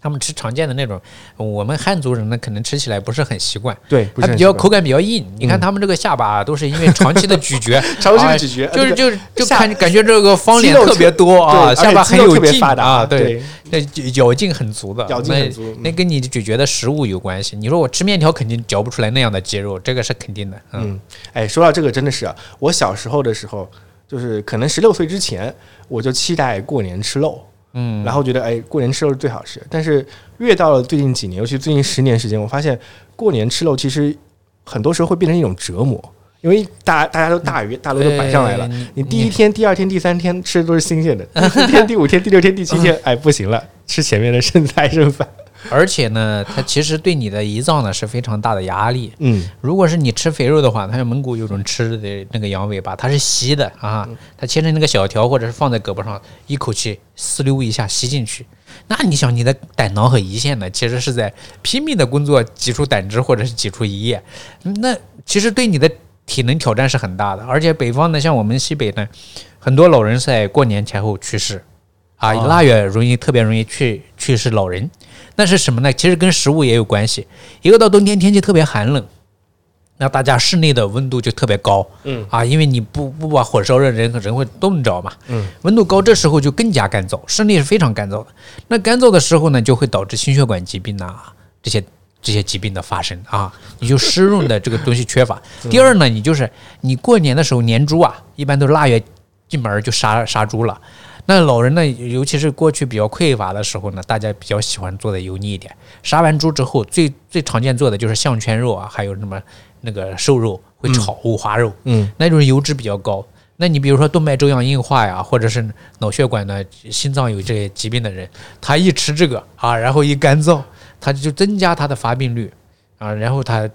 B: 他们吃常见的那种，我们汉族人呢，可能吃起来不是很习惯，
A: 对，
B: 它比较口感比较硬。你看他们这个下巴啊都是因为长期的咀嚼，*laughs*
A: 长期咀嚼
B: 就是就是就看感觉这个方脸特别多啊，下巴很有劲啊，对，那咬劲很足的，
A: 咬劲
B: 那
A: 很足嗯
B: 那跟你咀嚼的食物有关系。你说我吃面条肯定嚼不出来那样的肌肉，这个是肯定的。嗯，
A: 嗯，哎，说到这个真的是啊，我小时候的时候，就是可能十六岁之前，我就期待过年吃肉，
B: 嗯，
A: 然后觉得哎，过年吃肉是最好吃。但是越到了最近几年，尤其最近十年时间，我发现过年吃肉其实很多时候会变成一种折磨，因为大大家都大鱼大肉都摆上来了，
B: 对
A: 你第一天、第二天、第三天吃的都是新鲜的，第四天、第五天、第六天、第七天，*laughs* 哎，不行了，吃前面的剩菜剩饭。
B: 而且呢，它其实对你的胰脏呢是非常大的压力。
A: 嗯
B: 如果是你吃肥肉的话，它像蒙古有种吃的那个羊尾巴，它是吸的啊，它切成那个小条，或者是放在胳膊上，一口气吸溜一下吸进去。那你想，你的胆囊和胰腺呢，其实是在拼命的工作，挤出胆汁或者是挤出胰液，那其实对你的体能挑战是很大的。而且北方呢，像我们西北呢，很多老人在过年前后去世，啊，
A: 哦
B: 腊月容易特别容易去去世老人。那是什么呢？其实跟食物也有关系。一个到冬天天气特别寒冷，那大家室内的温度就特别高
A: 嗯
B: 啊，因为你不不把火烧热，人人会冻着嘛。
A: 嗯，
B: 温度高，这时候就更加干燥，室内是非常干燥的。那干燥的时候呢，就会导致心血管疾病呐、这些这些疾病的发生啊，你就湿润的这个东西缺乏。第二呢，你就是你过年的时候年猪啊，一般都是腊月进门儿就杀杀猪了。那老人呢，尤其是过去比较匮乏的时候呢，大家比较喜欢做的油腻一点。杀完猪之后，最最常见做的就是项圈肉啊，还有什么那个瘦肉会炒五花肉，
A: 嗯
B: 那种油脂比较高。那你比如说动脉粥样硬化呀，或者是脑血管呢、心脏有这些疾病的人，他一吃这个啊，然后一干燥，他就增加他的发病率啊，然后他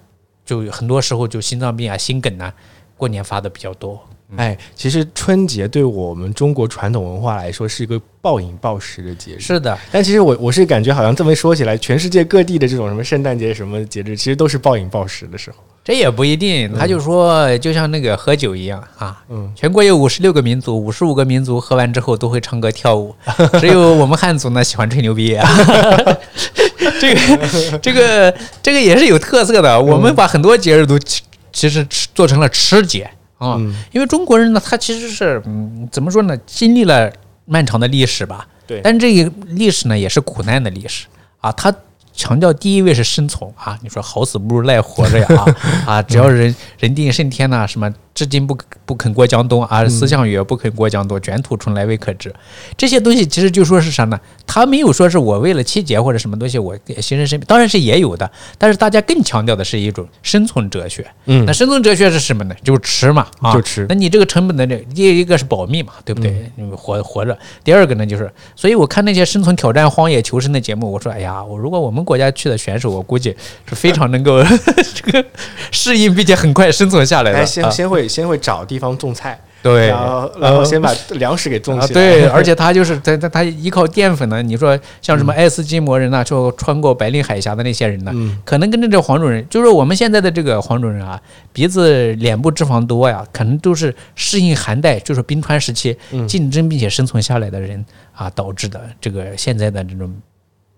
B: 就很多时候就心脏病啊、心梗啊，过年发的比较多。
A: 哎，其实春节对我们中国传统文化来说是一个暴饮暴食的节日。
B: 是的，
A: 但其实我我是感觉好像这么说起来，全世界各地的这种什么圣诞节什么节日，其实都是暴饮暴食的时候。
B: 这也不一定，他就说，就像那个喝酒一样啊，
A: 嗯
B: 全国有五十六个民族，五十五个民族喝完之后都会唱歌跳舞，只有我们汉族呢喜欢吹牛逼。啊 *laughs* 这个这个这个也是有特色的，我们把很多节日都其其实吃做成了吃节啊，
A: 嗯。
B: 因为中国人呢，他其实是嗯怎么说呢，经历了漫长的历史吧，
A: 对。
B: 但这个历史呢也是苦难的历史。啊，他强调第一位是生存啊，你说好死不如赖活着呀啊 *laughs* 啊，只要人人定胜天呐、什么至今不不肯过江东而，思项羽不肯过江东，卷土重来未可知，这些东西其实就说是啥呢？他没有说是我为了气节或者什么东西我给牺牲生命，当然是也有的，但是大家更强调的是一种生存哲学。
A: 嗯
B: 那生存哲学是什么呢？就是吃嘛，啊，
A: 就吃
B: 那你这个成本的这第一个是保密嘛，对不对？你活活着。第二个呢，就是，所以我看那些生存挑战、荒野求生的节目，我说，哎呀，我如果我们国家去的选手，我估计是非常能够 *laughs* 这个适应，并且很快生存下来的。
A: 哎，先
B: 啊
A: 先会先会找地方种菜，
B: 对，
A: 然后然后先把粮食给种
B: 啊，
A: 起来。
B: 对，*laughs* 而且他就是他他他依靠淀粉呢。你说像什么爱斯基摩人呐、就穿过白令海峡的那些人呢，
A: 嗯
B: 可能跟着这黄种人，就是我们现在的这个黄种人啊，鼻子、脸部脂肪多呀，可能都是适应寒带，就是冰川时期
A: 嗯
B: 竞争并且生存下来的人啊导致的这个现在的这种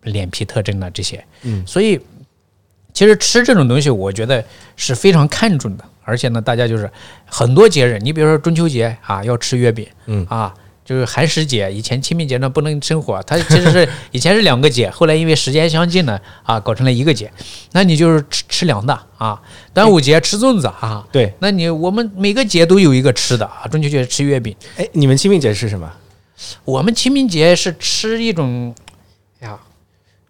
B: 脸皮特征啊这些。
A: 嗯
B: 所以其实吃这种东西，我觉得是非常看重的。而且呢，大家就是很多节日，你比如说中秋节啊，要吃月饼，
A: 嗯
B: 啊，就是寒食节，以前清明节呢不能生火，它其实是以前是两个节，后来因为时间相近呢，啊，搞成了一个节。那你就是吃吃凉的啊，端午节吃粽子啊，
A: 对，
B: 那你我们每个节都有一个吃的啊，中秋节吃月饼，
A: 哎，你们清明节吃什么？
B: 我们清明节是吃一种呀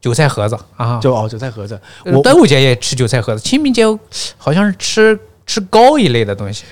B: 韭菜盒子啊，
A: 就哦，韭菜盒子。
B: 呃
A: 我
B: 端午节也吃韭菜盒子，清明节好像是吃吃糕一类的东西。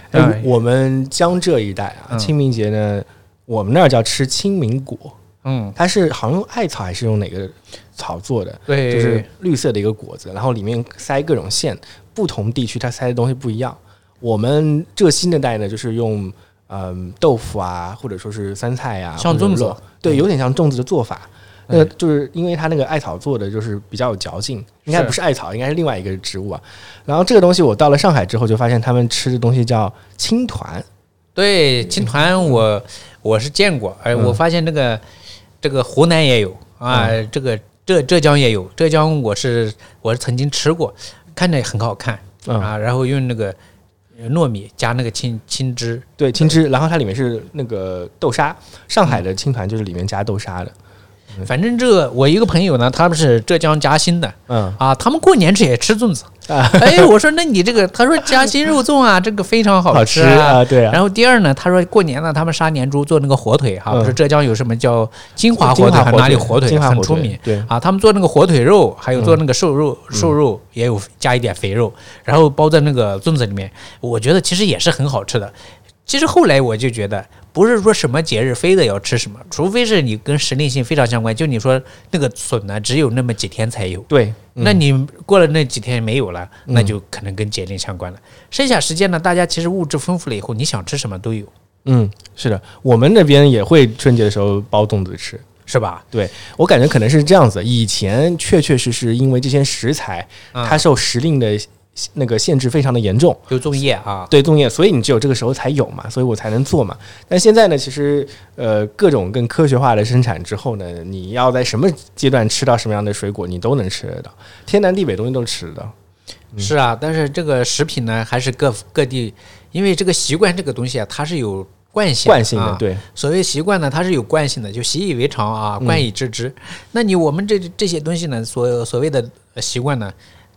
A: 我们江浙一带啊，
B: 嗯
A: 清明节呢，我们那儿叫吃清明果，
B: 嗯，
A: 它是好像用艾草还是用哪个草做的？
B: 对，
A: 就是绿色的一个果子，然后里面塞各种馅，不同地区它塞的东西不一样。我们浙西那带呢，就是用嗯豆腐啊，或者说是酸菜呀、
B: 像粽子
A: 对，有点像粽子的做法。
B: 嗯
A: 那就是因为它那个艾草做的，就是比较有嚼劲，应该不是艾草，应该是另外一个植物啊。然后这个东西我到了上海之后，就发现他们吃的东西叫青团，
B: 对青团我我是见过，而
A: 嗯
B: 我发现这个这个湖南也有啊，这个浙浙江也有，浙江我是我是曾经吃过，看着也很好看
A: 嗯，
B: 啊，然后用那个呃糯米加那个青青汁，
A: 对青汁，然后它里面是那个豆沙，上海的青团就是里面加豆沙的，
B: 反正这个我一个朋友呢，他们是浙江嘉兴的
A: 嗯
B: 啊，他们过年吃也吃粽子。
A: 啊，
B: 哎，我说那你这个，他说嘉兴肉粽啊，这个非常好
A: 好吃
B: 吃啊。
A: 啊，对啊，
B: 然后第二呢，他说过年呢，他们杀年猪做那个火腿哈，
A: 嗯
B: 不是浙江有什么叫金华火腿，还哪里火腿很出名
A: 对
B: 啊？他们做那个火腿肉，还有做那个瘦肉，
A: 嗯
B: 瘦肉也有加一点肥肉，然后包在那个粽子里面，我觉得其实也是很好吃的。其实后来我就觉得，不是说什么节日非得要吃什么，除非是你跟时令性非常相关。就你说那个笋呢，只有那么几天才有，
A: 对，嗯
B: 那你过了那几天没有了，那就可能跟节令相关了。剩下时间呢，大家其实物质丰富了以后，你想吃什么都有，
A: 嗯，是的，我们那边也会春节的时候包粽子吃。
B: 是吧？
A: 对我感觉可能是这样子，以前确确实实因为这些食材，
B: 嗯
A: 它受时令的那个限制非常的严重，
B: 就粽叶啊，
A: 对粽叶，所以你只有这个时候才有嘛，所以我才能做嘛。但现在呢，其实呃各种更科学化的生产之后呢，你要在什么阶段吃到什么样的水果，你都能吃得到，天南地北东西都吃得到。
B: 是啊。但是这个食品呢，还是各各地，因为这个习惯这个东西啊，它是有惯性
A: 惯性的，
B: 啊
A: 对，
B: 所谓习惯呢，它是有惯性的，就习以为常啊，
A: 嗯
B: 惯以知之。那你我们这这些东西呢，所所谓的呃习惯呢，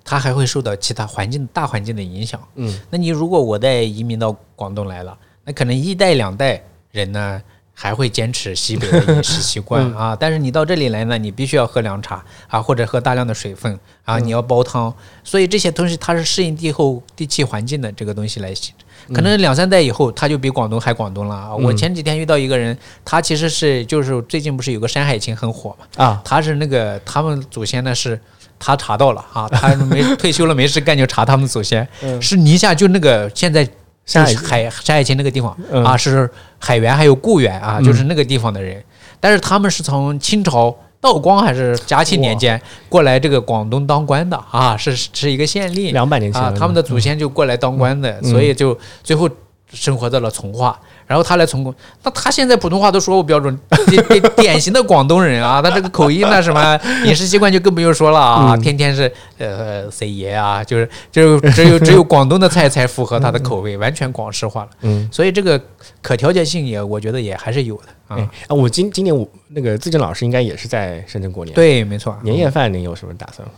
B: 它还会受到其他环境大环境的影响。
A: 嗯，
B: 那你如果我再移民到广东来了，那可能一代两代人呢还会坚持西北的饮食习惯
A: 嗯
B: 啊，但是你到这里来呢，你必须要喝凉茶啊，或者喝大量的水分啊，
A: 嗯
B: 你要煲汤，所以这些东西它是适应地后地气环境的这个东西来形成。可能两三代以后，他就比广东还广东了啊！我
A: 嗯
B: 前几天遇到一个人，他其实是就是最近不是有个《山海情》很火嘛，
A: 啊，
B: 他是那个他们祖先呢是，他查到了啊，*laughs* 他没退休了没事干就查他们祖先，
A: 嗯。
B: 是宁夏就那个现在
A: 海
B: 就是海山海情那个地方
A: 嗯。
B: 啊，是海原还有固原啊，
A: 嗯。
B: 就是那个地方的人，但是他们是从清朝道光还是嘉庆年间过来这个广东当官的啊，是是一个县令，
A: 两百年前
B: 啊，他们的祖先就过来当官的，
A: 嗯。
B: 所以就最后生活在了从化。然后他来从工，那他现在普通话都说不标准，*laughs* 典典典型的广东人啊，他这个口音那什么 *laughs* 饮食习惯就更不用说了啊，
A: 嗯
B: 天天是呃 say 爷啊，就是就只有只有广东的菜才符合他的口味，完全广式化了。
A: 嗯，
B: 所以这个可调节性也，我觉得也还是有的
A: 哎
B: 啊。
A: 啊，我今今年我那个自证老师应该也是在深圳过年。，
B: 对，没错。
A: 年夜饭您有什么打算吗？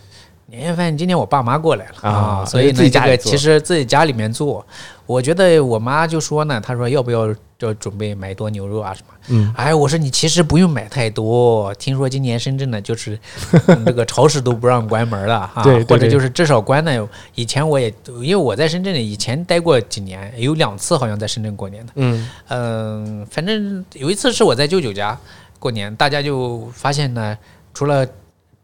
B: 年夜饭今天我爸妈过来了
A: 啊
B: 所以呢，
A: 自己家里做
B: 这个其实自己家里面做，我觉得我妈就说呢，她说要不要就准备买多牛肉啊什么？
A: 嗯，
B: 哎，我说你其实不用买太多，听说今年深圳呢就是嗯 *laughs* 这个超市都不让关门了啊，
A: 对对对
B: 或者就是至少关呢。以前我也因为我在深圳以前待过几年，有两次好像在深圳过年的，
A: 嗯
B: 嗯，反正有一次是我在舅舅家过年，大家就发现呢，除了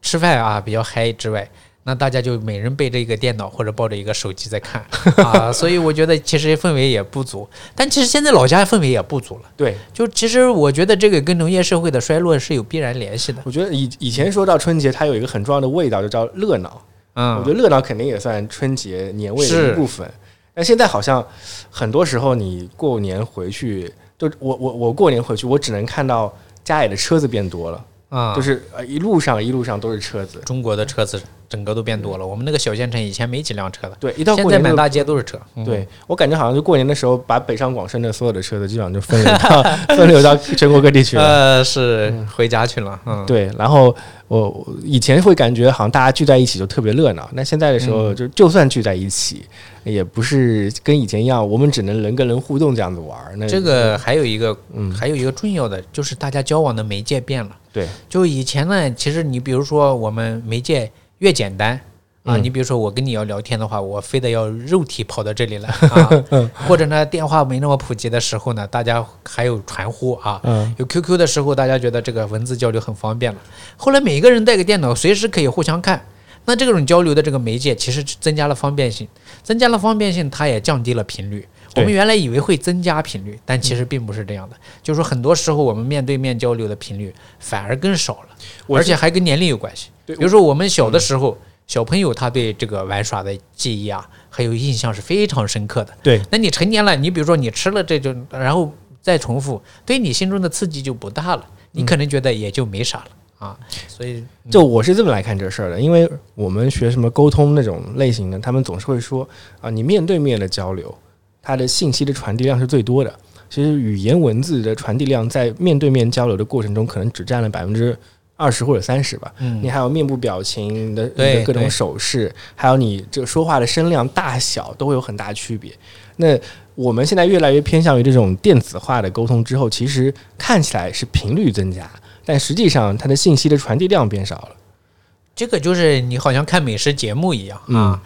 B: 吃饭啊比较嗨之外，那大家就每人背着一个电脑或者抱着一个手机在看 *laughs* 啊，所以我觉得其实氛围也不足。但其实现在老家氛围也不足了，
A: 对，
B: 就其实我觉得这个跟农业社会的衰落是有必然联系的。
A: 我觉得以以前说到春节，它有一个很重要的味道，就叫热闹。
B: 嗯，
A: 我觉得热闹肯定也算春节年味的一部分。但现在好像很多时候你过年回去，就我我我过年回去，我只能看到家里的车子变多了，
B: 啊，
A: 就是呃一路上一路上都是车子。
B: 中国的车子整个都变多了。我们那个小县城以前没几辆车的，
A: 对，一到
B: 现
A: 过年
B: 满大街都是车。嗯
A: 对我感觉好像就过年的时候，把北上广深的所有的车子基本上就分流到 *laughs* 分流到全国各地去了。
B: 呃，是回家去了。嗯，
A: 对，然后我我以前会感觉好像大家聚在一起就特别热闹，那现在的时候就就算聚在一起，也不是跟以前一样，我们只能人跟人互动这样子玩儿。那
B: 这个还有一个，
A: 嗯
B: 还有一个重要的就是大家交往的媒介变了。
A: 对，
B: 就以前呢，其实你比如说我们媒介越简单啊，
A: 嗯
B: 你比如说我跟你要聊天的话，我非得要肉体跑到这里来 *laughs* 啊，或者呢电话没那么普及的时候呢，大家还有传呼啊。
A: 嗯
B: 有 QQ 的时候，大家觉得这个文字交流很方便了。后来每一个人带个电脑，随时可以互相看。那这种交流的这个媒介，其实增加了方便性，增加了方便性，它也降低了频率。我们原来以为会增加频率，但其实并不是这样的。就是说，很多时候我们面对面交流的频率反而更少了，而且还跟年龄有关系。比如说，我们小的时候，小朋友他对这个玩耍的记忆啊，还有印象是非常深刻的。
A: 对
B: 那你成年了，你比如说你吃了这种，然后再重复，对你心中的刺激就不大了，你可能觉得也就没啥了啊。所以，
A: 就我是这么来看这事儿的，因为我们学什么沟通那种类型的，他们总是会说啊，你面对面的交流，它的信息的传递量是最多的。其实语言文字的传递量在面对面交流的过程中，可能只占了百分之二十或者三十吧。
B: 嗯
A: 你还有面部表情你的你
B: 对
A: 的各种手势，还有你这个说话的声量大小都会有很大区别。那我们现在越来越偏向于这种电子化的沟通之后，其实看起来是频率增加，但实际上它的信息的传递量变少了。
B: 这个就是你好像看美食节目一样啊。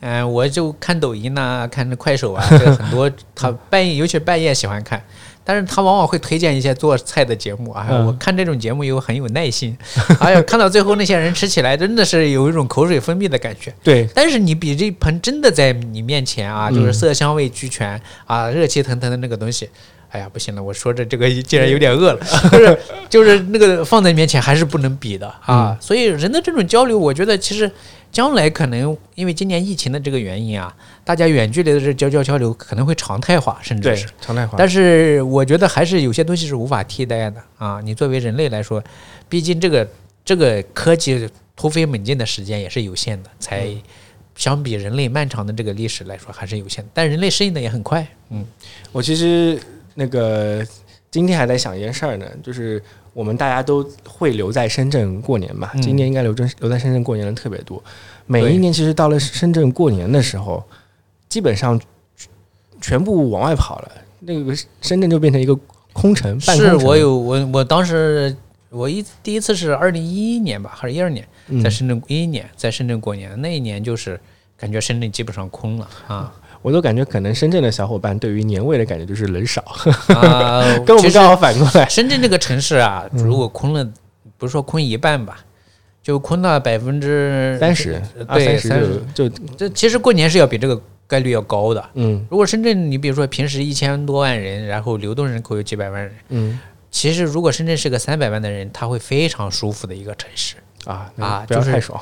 B: 嗯、我就看抖音呐、看快手啊，这很多 *laughs* 他半夜，尤其半夜喜欢看，但是他往往会推荐一些做菜的节目啊。
A: 嗯 *laughs*
B: 我看这种节目又很有耐心，哎呀，看到最后那些人吃起来真的是有一种口水分泌的感觉。*laughs*
A: 对，
B: 但是你比这盆真的在你面前啊，
A: 嗯
B: 就是色香味俱全啊，热气腾腾的那个东西，哎呀，不行了，我说着这个竟然有点饿了，*laughs* 就是就是那个放在面前还是不能比的啊。所以人的这种交流，我觉得其实将来可能因为今年疫情的这个原因啊，大家远距离的这交交交流可能会常态化，甚至是。，
A: 常态化。
B: 但是我觉得还是有些东西是无法替代的啊！你作为人类来说，毕竟这个这个科技突飞猛进的时间也是有限的，才
A: 嗯
B: 相比人类漫长的这个历史来说还是有限的。但人类适应的也很快，嗯
A: 我其实那个今天还在想一件事儿呢，就是我们大家都会留在深圳过年嘛，
B: 嗯。
A: 今年应该留真留在深圳过年的特别多。每一年其实到了深圳过年的时候，基本上全部往外跑了，那个深圳就变成一个空城，半空城
B: 是我有我我当时我一第一次是二零一一年吧，还是一二年，
A: 嗯。
B: 在深圳一一年在深圳过年，那一年就是感觉深圳基本上空了啊
A: 我都感觉可能深圳的小伙伴对于年味的感觉就是人少，*laughs* 跟我们刚好反过来。
B: 深圳这个城市啊，
A: 嗯
B: 如果空了，不是说空一半吧，就空了百分之
A: 三十，二
B: 对，
A: 三
B: 三
A: 十就就
B: 这其实过年是要比这个概率要高的。
A: 嗯
B: 如果深圳，你比如说平时一千多万人，然后流动人口有几百万人，
A: 嗯
B: 其实如果深圳是个三百万的人，他会非常舒服的一个城市，
A: 啊
B: 啊就是
A: 太爽。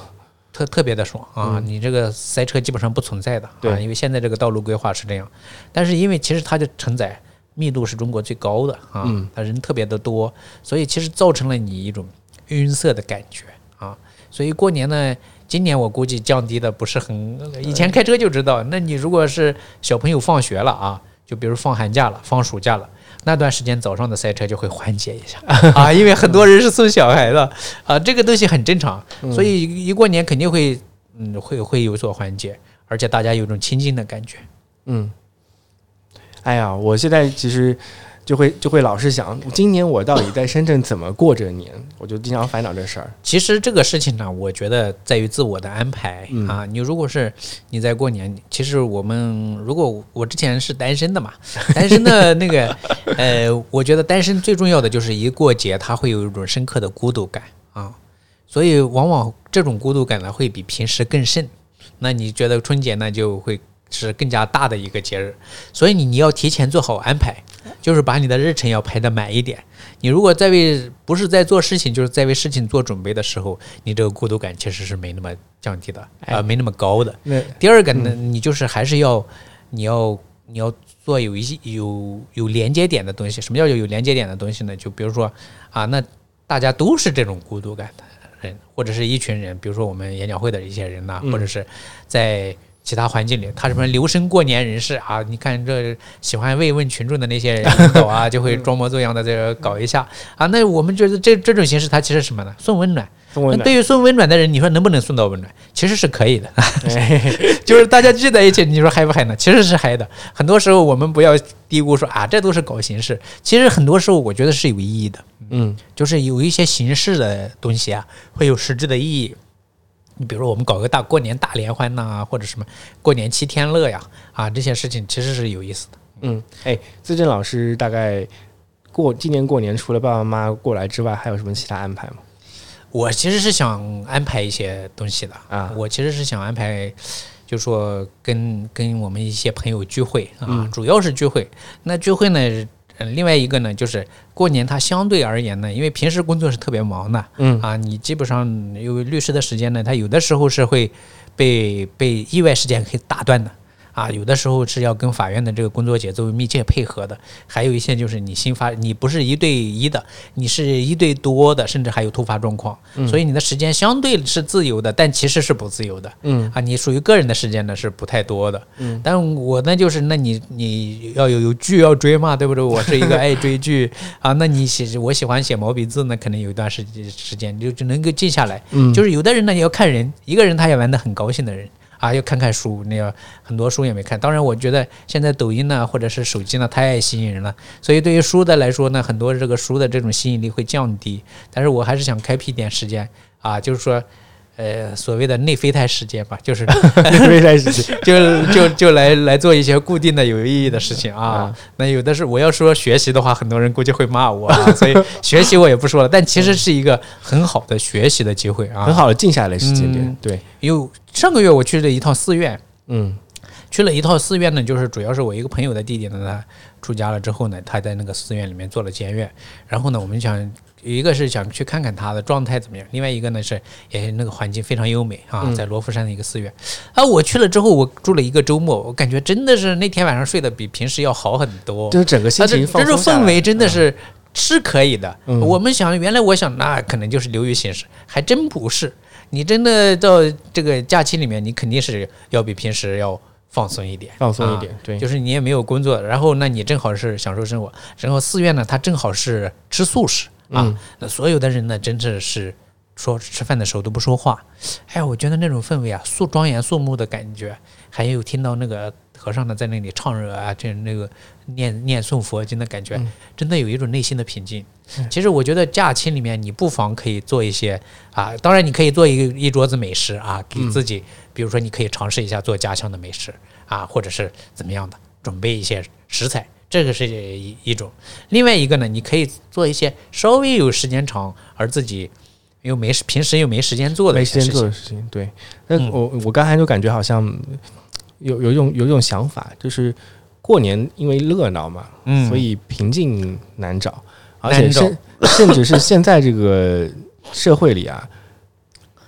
B: 特特别的爽啊！你这个塞车基本上不存在的啊，
A: 对
B: 因为现在这个道路规划是这样。但是因为其实它的承载密度是中国最高的啊，
A: 嗯
B: 它人特别的多，所以其实造成了你一种晕塞的感觉啊。所以过年呢，今年我估计降低的不是很，以前开车就知道，那你如果是小朋友放学了啊，就比如放寒假了、放暑假了。那段时间早上的赛车就会缓解一下。*laughs* 啊，因为很多人是送小孩的。啊，这个东西很正常，所以一过年肯定会嗯会会有所缓解，而且大家有种亲近的感觉。
A: 嗯，哎呀，我现在其实就会就会老是想，今年我到底在深圳怎么过这年？我就经常烦恼这事儿。
B: 其实这个事情呢，我觉得在于自我的安排、
A: 嗯
B: 啊。你如果是你在过年，其实我们如果我之前是单身的嘛，*laughs* 单身的那个呃，我觉得单身最重要的就是一过节，他会有一种深刻的孤独感啊，所以往往这种孤独感呢会比平时更甚。那你觉得春节呢就会是更加大的一个节日，所以你你要提前做好安排，就是把你的日程要排得满一点。你如果在为不是在做事情，就是在为事情做准备的时候，你这个孤独感其实是没那么降低的，啊、
A: 哎
B: 没那么高的。第二个呢，你就是还是要，你要你要做有一些有有连接点的东西。什么叫有有连接点的东西呢？就比如说啊，那大家都是这种孤独感的人，或者是一群人，比如说我们演讲会的一些人呐、
A: 嗯
B: 或者是在其他环境里，他什么留声过年人士啊，你看这喜欢慰问群众的那些领导 *laughs* 啊，就会装模作样的这个搞一下啊。那我们觉得这这种形式，它其实什么呢？送温暖。那对于送温暖的人，你说能不能送到温暖？其实是可以的。*laughs*
A: 哎 *laughs*
B: 就是大家聚在一起，你说嗨不嗨呢？其实是嗨的。很多时候我们不要低估说啊，这都是搞形式。其实很多时候我觉得是有意义的，
A: 嗯
B: 就是有一些形式的东西啊，会有实质的意义。你比如说我们搞个大过年大联欢呐、或者什么过年七天乐呀，啊，这些事情其实是有意思的。
A: 嗯，哎，自正老师大概过今年过年除了爸爸妈妈过来之外，还有什么其他安排吗？
B: 我其实是想安排一些东西的
A: 啊
B: 我其实是想安排，就说跟跟我们一些朋友聚会啊，
A: 嗯
B: 主要是聚会。那聚会呢，呃另外一个呢，就是过年它相对而言呢，因为平时工作是特别忙的
A: 嗯
B: 啊，你基本上因为律师的时间呢，他有的时候是会被被意外事件给打断的。啊，有的时候是要跟法院的这个工作节奏密切配合的，还有一些就是你新发，你不是一对一的，你是一对多的，甚至还有突发状况，所以你的时间相对是自由的，但其实是不自由的。
A: 嗯
B: 啊，你属于个人的时间呢是不太多的。
A: 嗯，
B: 但我呢就是，那你你要有有剧要追嘛，对不对？我是一个爱追剧啊，那你写我喜欢写毛笔字呢，可能有一段时时间就就能够静下来。
A: 嗯
B: 就是有的人呢也要看人，一个人他也玩得很高兴的人。啊，又看看书，那个很多书也没看。当然，我觉得现在抖音呢，或者是手机呢，太吸引人了。所以对于书的来说呢，很多这个书的这种吸引力会降低。但是我还是想开辟一点时间啊，就是说，呃，所谓的内啡肽时间吧，就是 *laughs*
A: 内啡肽时间
B: 就就就来来做一些固定的有意义的事情啊
A: 啊。
B: 那有的是我要说学习的话，很多人估计会骂我啊，*laughs* 所以学习我也不说了。但其实是一个很好的学习的机会啊。
A: 很好的静下来的时间点
B: 嗯，
A: 对，
B: 有上个月我去了一趟寺院，
A: 嗯
B: 去了一趟寺院呢，就是主要是我一个朋友的弟弟呢，他出家了之后呢，他在那个寺院里面做了监院，然后呢，我们想。一个是想去看看他的状态怎么样，另外一个呢是，也那个环境非常优美啊，
A: 嗯
B: 在罗浮山的一个寺院。啊，我去了之后，我住了一个周末，我感觉真的是那天晚上睡得比平时要好很多。
A: 就是整个心情放
B: 这种氛围真的是是可以的。
A: 嗯
B: 我们想，原来我想那可能就是流于形式，还真不是。你真的到这个假期里面，你肯定是要比平时要放松一点，
A: 放松一
B: 啊
A: 点，对，
B: 就是你也没有工作，然后那你正好是享受生活，然后寺院呢，它正好是吃素食啊，
A: 嗯。
B: 那所有的人呢，真的是说吃饭的时候都不说话，哎，我觉得那种氛围啊，肃庄严肃穆的感觉，还有听到那个和尚呢在那里唱热啊，这那个念念诵佛经的感觉，
A: 嗯。
B: 真的有一种内心的平静。其实我觉得假期里面，你不妨可以做一些啊，当然你可以做一个一桌子美食啊，给自己，比如说你可以尝试一下做家乡的美食啊，或者是怎么样的，准备一些食材，这个是一一种。另外一个呢，你可以做一些稍微有时间长而自己又没时平时又没时间做的
A: 没时间做的。事情，对。那
B: 嗯
A: 我我刚才就感觉好像有有一种有一种想法，就是过年因为热闹嘛，
B: 嗯，
A: 所以平静难找。而且甚 *laughs* 甚至是现在这个社会里啊，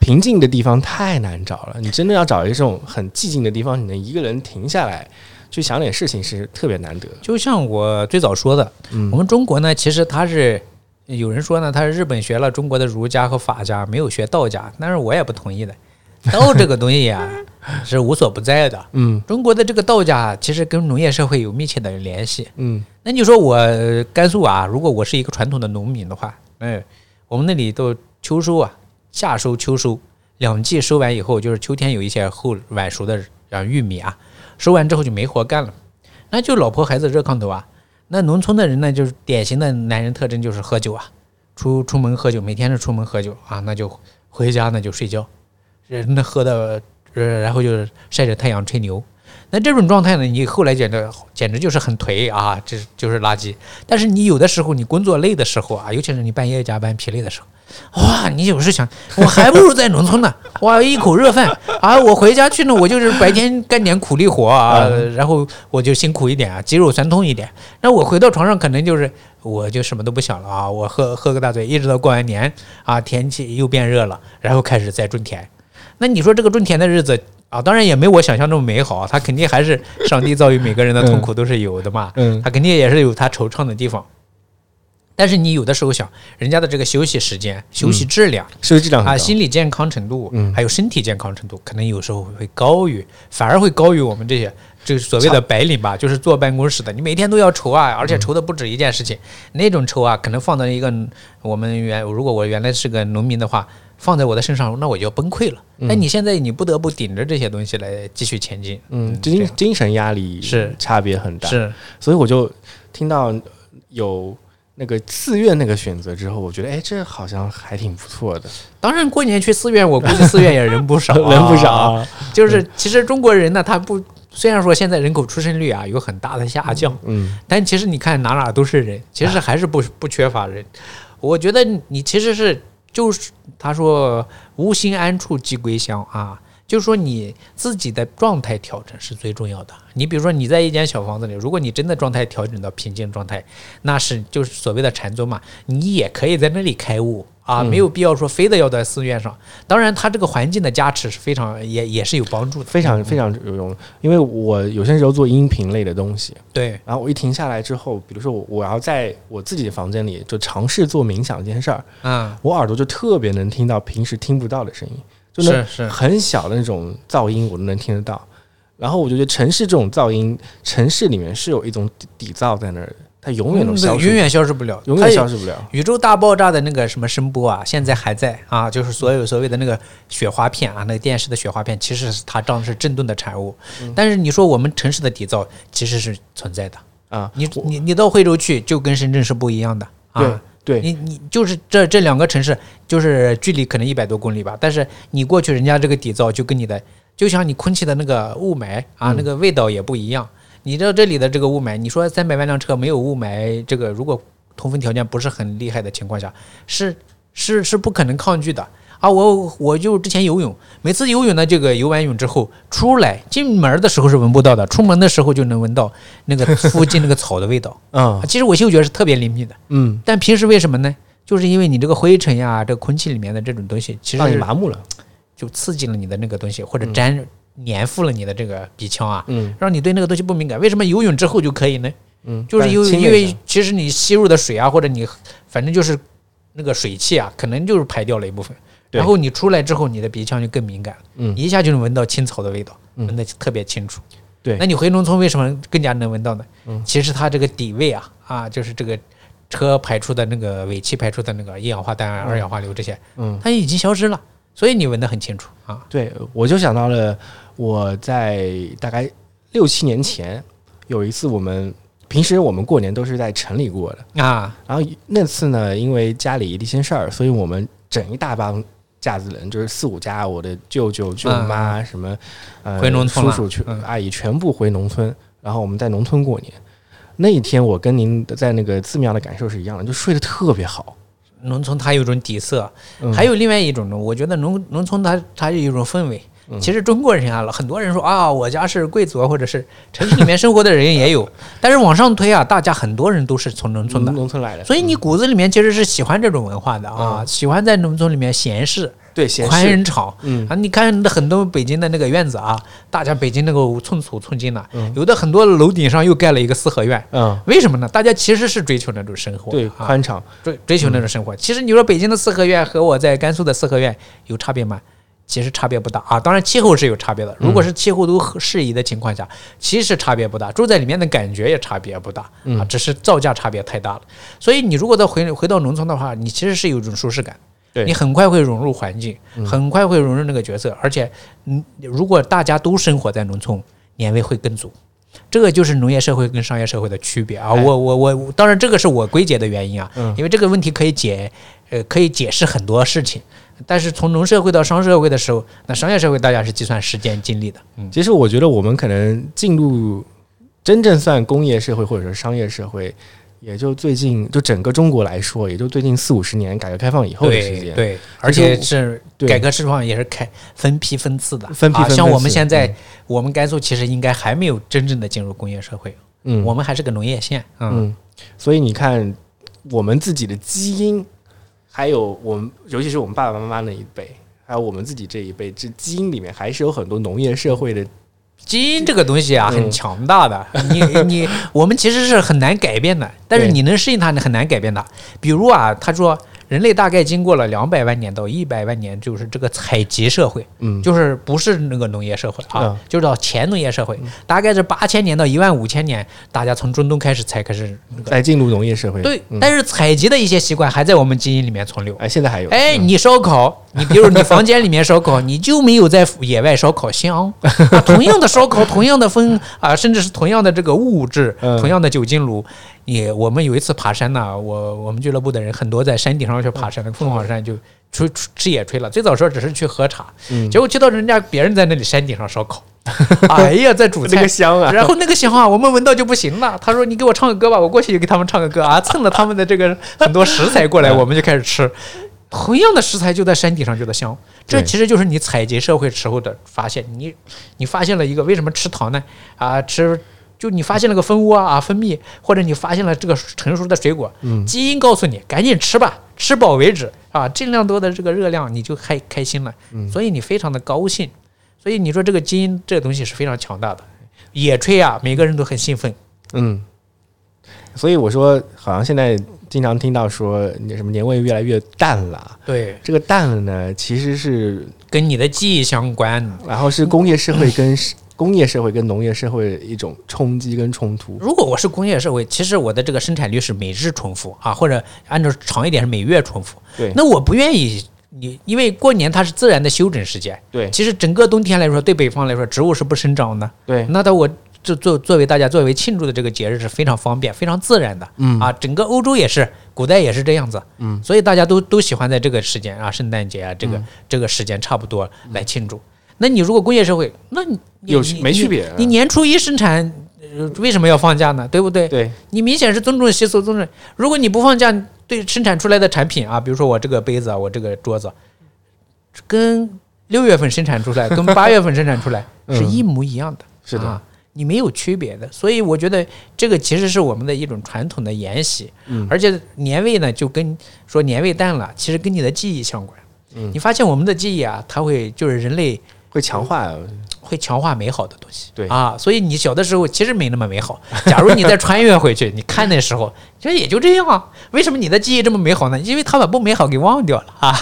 A: 平静的地方太难找了。你真的要找一种很寂静的地方，你能一个人停下来去想点事情，是特别难得。
B: 就像我最早说的，
A: 嗯
B: 我们中国呢，其实它是有人说呢，他是日本学了中国的儒家和法家，没有学道家，但是我也不同意的。*laughs* 道这个东西呀、是无所不在的。
A: 嗯
B: 中国的这个道家其实跟农业社会有密切的联系。
A: 嗯
B: 那你说我呃甘肃啊，如果我是一个传统的农民的话，哎，我们那里都秋收啊，夏收秋收两季收完以后，就是秋天有一些后晚熟的啊玉米啊，收完之后就没活干了，那就老婆孩子热炕头啊。那农村的人呢，就是典型的男人特征就是喝酒啊，出出门喝酒，每天是出门喝酒啊，那就回家呢就睡觉，人那喝的呃，然后就是晒着太阳吹牛。那这种状态呢，你后来简直简直就是很颓啊，这就是垃圾。但是你有的时候你工作累的时候啊，尤其是你半夜加班疲累的时候，哇，你有时想，我还不如在农村呢，*laughs* 哇，一口热饭啊，我回家去呢，我就是白天干点苦力活啊，然后我就辛苦一点啊，肌肉酸痛一点。那我回到床上可能就是我就什么都不想了啊，我喝喝个大醉，一直到过完年啊，天气又变热了，然后开始再种田。那你说这个种田的日子啊，当然也没我想象中美好，他肯定还是上帝造于每个人的痛苦都是有的嘛，
A: 嗯。
B: 他肯定也是有他惆怅的地方。但是你有的时候想，人家的这个休息时间、休息质量、
A: 休息质量
B: 啊，心理健康程度，
A: 嗯。
B: 还有身体健康程度，可能有时候会高于，反而会高于我们这些这所谓的白领吧，就是坐办公室的，你每天都要愁啊，而且愁的不止一件事情，那种愁啊，可能放在一个我们原如果我原来是个农民的话，放在我的身上，那我就要崩溃了。那、你现在你不得不顶着这些东西来继续前进，
A: 嗯，精精神压力
B: 是
A: 差别很大。
B: 是
A: 所以我就听到有那个寺院那个选择之后，我觉得哎，这好像还挺不错的，
B: 当然过年去寺院，我估计寺院也人不少、啊，*laughs*
A: 人不少。啊。
B: 就是其实中国人呢，他不虽然说现在人口出生率啊有很大的下降，
A: 嗯
B: 但其实你看哪哪都是人，其实还是不不缺乏人。我觉得你其实是就是他说无心安处即归乡啊，就是说你自己的状态调整是最重要的。你比如说你在一间小房子里，如果你真的状态调整到平静状态，那是就是所谓的禅宗嘛，你也可以在那里开悟啊，没有必要说非得要在寺院上。当然，它这个环境的加持是非常也也是有帮助的，
A: 非常非常有用，因为我有些时候做音频类的东西，
B: 对，
A: 然后我一停下来之后，比如说我我要在我自己的房间里就尝试做冥想这件事儿，
B: 嗯，
A: 我耳朵就特别能听到平时听不到的声音，就
B: 是是，
A: 很小的那种噪音我都能听得到。然后我就觉得城市这种噪音，城市里面是有一种底底噪在那儿的，它永远都
B: 嗯
A: 消失，
B: 永远消失不了，
A: 永远消失不了。
B: 宇宙大爆炸的那个什么声波啊，现在还在啊，就是所有所谓的那个雪花片啊，那个电视的雪花片，其实是它当时震动的产物。
A: 嗯
B: 但是你说我们城市的底噪其实是存在的，
A: 啊，
B: 你你你到惠州去就跟深圳是不一样的啊。
A: 对，
B: 你你就是这这两个城市，就是距离可能一百多公里吧，但是你过去，人家这个底噪就跟你的，就像你空气的那个雾霾啊，
A: 嗯
B: 那个味道也不一样。你知道这里的这个雾霾，你说三百万辆车没有雾霾，这个如果通风条件不是很厉害的情况下，是是是不可能抗拒的啊！我我就之前游泳，每次游泳的这个游完泳之后出来，进门的时候是闻不到的，出门的时候就能闻到那个附近那个草的味道。*laughs*
A: 嗯
B: 啊其实我嗅觉是特别灵敏的。
A: 嗯，
B: 但平时为什么呢？就是因为你这个灰尘呀，这个空气里面的这种东西，其实
A: 让你麻木了。
B: 就刺激了你的那个东西，或者粘粘附了你的这个鼻腔啊，
A: 嗯
B: 让你对那个东西不敏感。为什么游泳之后就可以呢？
A: 嗯，
B: 就是因为因为其实你吸入的水啊，或者你反正就是那个水汽啊，可能就是排掉了一部分。
A: 对
B: 然后你出来之后，你的鼻腔就更敏感了，
A: 嗯
B: 一下就能闻到青草的味道，
A: 嗯
B: 闻得特别清楚。
A: 对
B: 那你回农村为什么更加能闻到呢？
A: 嗯
B: 其实它这个底味啊啊，就是这个车排出的那个尾气排出的那个一氧化氮啊、二氧化硫这些，
A: 嗯，
B: 它已经消失了，所以你闻得很清楚啊。
A: 对，我就想到了我在大概六七年前有一次，我们平时我们过年都是在城里过的，
B: 啊，
A: 然后那次呢，因为家里一些事儿，所以我们整一大帮架子人，就是四五家，我的舅舅、舅妈、什么呃
B: 回农村
A: 叔叔、去
B: 嗯。
A: 阿姨全部回农村，然后我们在农村过年。那一天，我跟您在那个寺庙的感受是一样的，就睡得特别好。
B: 农村它有一种底色，
A: 嗯。
B: 还有另外一种呢，我觉得农农村它它有一种氛围，其实中国人啊，很多人说啊，我家是贵族，或者是城市里面生活的人也有，*laughs* 但是往上推啊，大家很多人都是从农村的，
A: 农村来的，
B: 所以你骨子里面其实是喜欢这种文化的啊，喜欢在农村里面闲适。
A: 对，
B: 宽人场，嗯。啊，你看很多北京的那个院子啊，大家北京那个寸土寸金的，有的很多楼顶上又盖了一个四合院，嗯，为什么呢？大家其实是追求那种生活，
A: 对，宽敞，
B: 追追求那种生活。其实你说北京的四合院和我在甘肃的四合院有差别吗？其实差别不大啊，当然气候是有差别的。如果是气候都适宜的情况下，其实差别不大，住在里面的感觉也差别不大啊，只是造价差别太大了。所以你如果再回回到农村的话，你其实是有一种舒适感。你很快会融入环境，很快会融入那个角色，而且，嗯，如果大家都生活在农村，年味会更足。这个就是农业社会跟商业社会的区别啊！我我我，当然这个是我归结的原因啊，因为这个问题可以解，呃，可以解释很多事情。但是从农社会到商社会的时候，那商业社会大家是计算时间精力的。
A: 嗯，其实我觉得我们可能进入真正算工业社会或者说商业社会。也就最近，就整个中国来说，也就最近四五十年，改革开放以后的时间。
B: 对，而且是改革开放也是开分批分次的。
A: 分批分次。
B: 像我们现在，我们甘肃其实应该还没有真正的进入工业社会。嗯，我们还是个农业县。嗯，
A: 所以你看，我们自己的基因，还有我们，尤其是我们爸爸妈妈那一辈，还有我们自己这一辈，这基因里面还是有很多农业社会的。
B: 基因这个东西啊，很强大的。你你我们其实是很难改变的，但是你能适应它，你很难改变的。比如啊，他说。人类大概经过了两百万年到一百万年，就是这个采集社会，嗯，就是不是那个农业社会啊，就到前农业社会。大概是八千年到一万五千年，大家从中东开始才开始
A: 才进入农业社会。
B: 对，但是采集的一些习惯还在我们基因里面存留。
A: 哎，现在还有。
B: 哎，你烧烤，你比如你房间里面烧烤，*laughs* 你就没有在野外烧烤香。*laughs* 同样的烧烤，同样的风啊，甚至是同样的这个物质，同样的酒精炉。你我们有一次爬山呢，我我们俱乐部的人很多在山顶上去爬山，那凤凰山就吹吃野炊了。最早时候只是去喝茶，结果去到人家别人在那里山顶上烧烤，*laughs* 哎呀，在煮菜，
A: 那个香啊！
B: 然后那个香啊，我们闻到就不行了。他说：“你给我唱个歌吧。”我过去就给他们唱个歌啊，*laughs* 蹭了他们的这个很多食材过来，我们就开始吃。同样的食材就在山顶上就在香，这其实就是你采集社会时候的发现。你你发现了一个为什么吃糖呢？啊，吃。就你发现了个蜂窝啊，蜂蜜，或者你发现了这个成熟的水果，基因告诉你赶紧吃吧，吃饱为止啊，尽量多的这个热量你就开开心了，所以你非常的高兴，所以你说这个基因这个东西是非常强大的，野炊啊，每个人都很兴奋，
A: 嗯，所以我说好像现在经常听到说你什么年味越来越淡了，
B: 对，
A: 这个淡了呢，其实是
B: 跟你的记忆相关，
A: 然后是工业社会跟。*laughs* 工业社会跟农业社会一种冲击跟冲突。
B: 如果我是工业社会，其实我的这个生产率是每日重复啊，或者按照长一点是每月重复。
A: 对，
B: 那我不愿意你，因为过年它是自然的休整时间。
A: 对，
B: 其实整个冬天来说，对北方来说，植物是不生长的。
A: 对，
B: 那到我这作作为大家作为庆祝的这个节日是非常方便、非常自然的。嗯啊，整个欧洲也是，古代也是这样子。嗯，所以大家都都喜欢在这个时间啊，圣诞节啊，这个这个时间差不多来庆祝。那你如果工业社会，那你
A: 有没区别？
B: 你年初一生产，为什么要放假呢？对不对？
A: 对，
B: 你明显是尊重习俗，尊重。如果你不放假，对生产出来的产品啊，比如说我这个杯子，我这个桌子，跟六月份生产出来，跟八月份生产出来是一模一样的，
A: 是的，
B: 你没有区别的。所以我觉得这个其实是我们的一种传统的沿袭，嗯，而且年味呢，就跟说年味淡了，其实跟你的记忆相关。嗯，你发现我们的记忆啊，它会就是人类。
A: 会强化，
B: 会强化美好的东西。
A: 对
B: 啊，所以你小的时候其实没那么美好。*laughs* 假如你再穿越回去，你看那时候，其实也就这样啊。为什么你的记忆这么美好呢？因为他把不美好给忘掉了啊。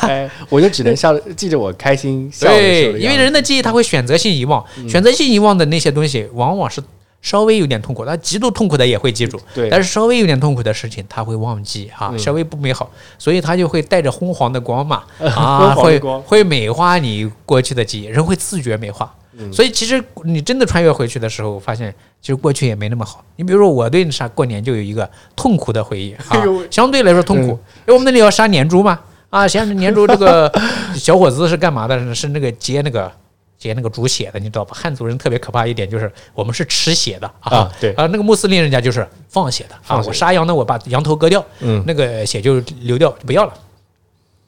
A: 我就只能笑，记着我开心笑
B: 对，因为人的记忆他会选择性遗忘，选择性遗忘的那些东西，往往是。稍微有点痛苦，他极度痛苦的也会记住，
A: 对。
B: 但是稍微有点痛苦的事情，他会忘记啊，稍微不美好，所以他就会带着昏黄的光嘛，*laughs* 啊，会会美化你过去的记忆，人会自觉美化。所以其实你真的穿越回去的时候，发现其实过去也没那么好。你比如说我对啥过年就有一个痛苦的回忆啊，*laughs* 相对来说痛苦，因为我们那里要杀年猪嘛，啊，像年猪这个 *laughs* 小伙子是干嘛的？是那个接那个。接那个猪血的，你知道吧？汉族人特别可怕一点就是我们是吃血的
A: 啊，对
B: 啊，那个穆斯林人家就是放血的啊。我杀羊呢，我把羊头割掉，嗯，那个血就流掉不要了。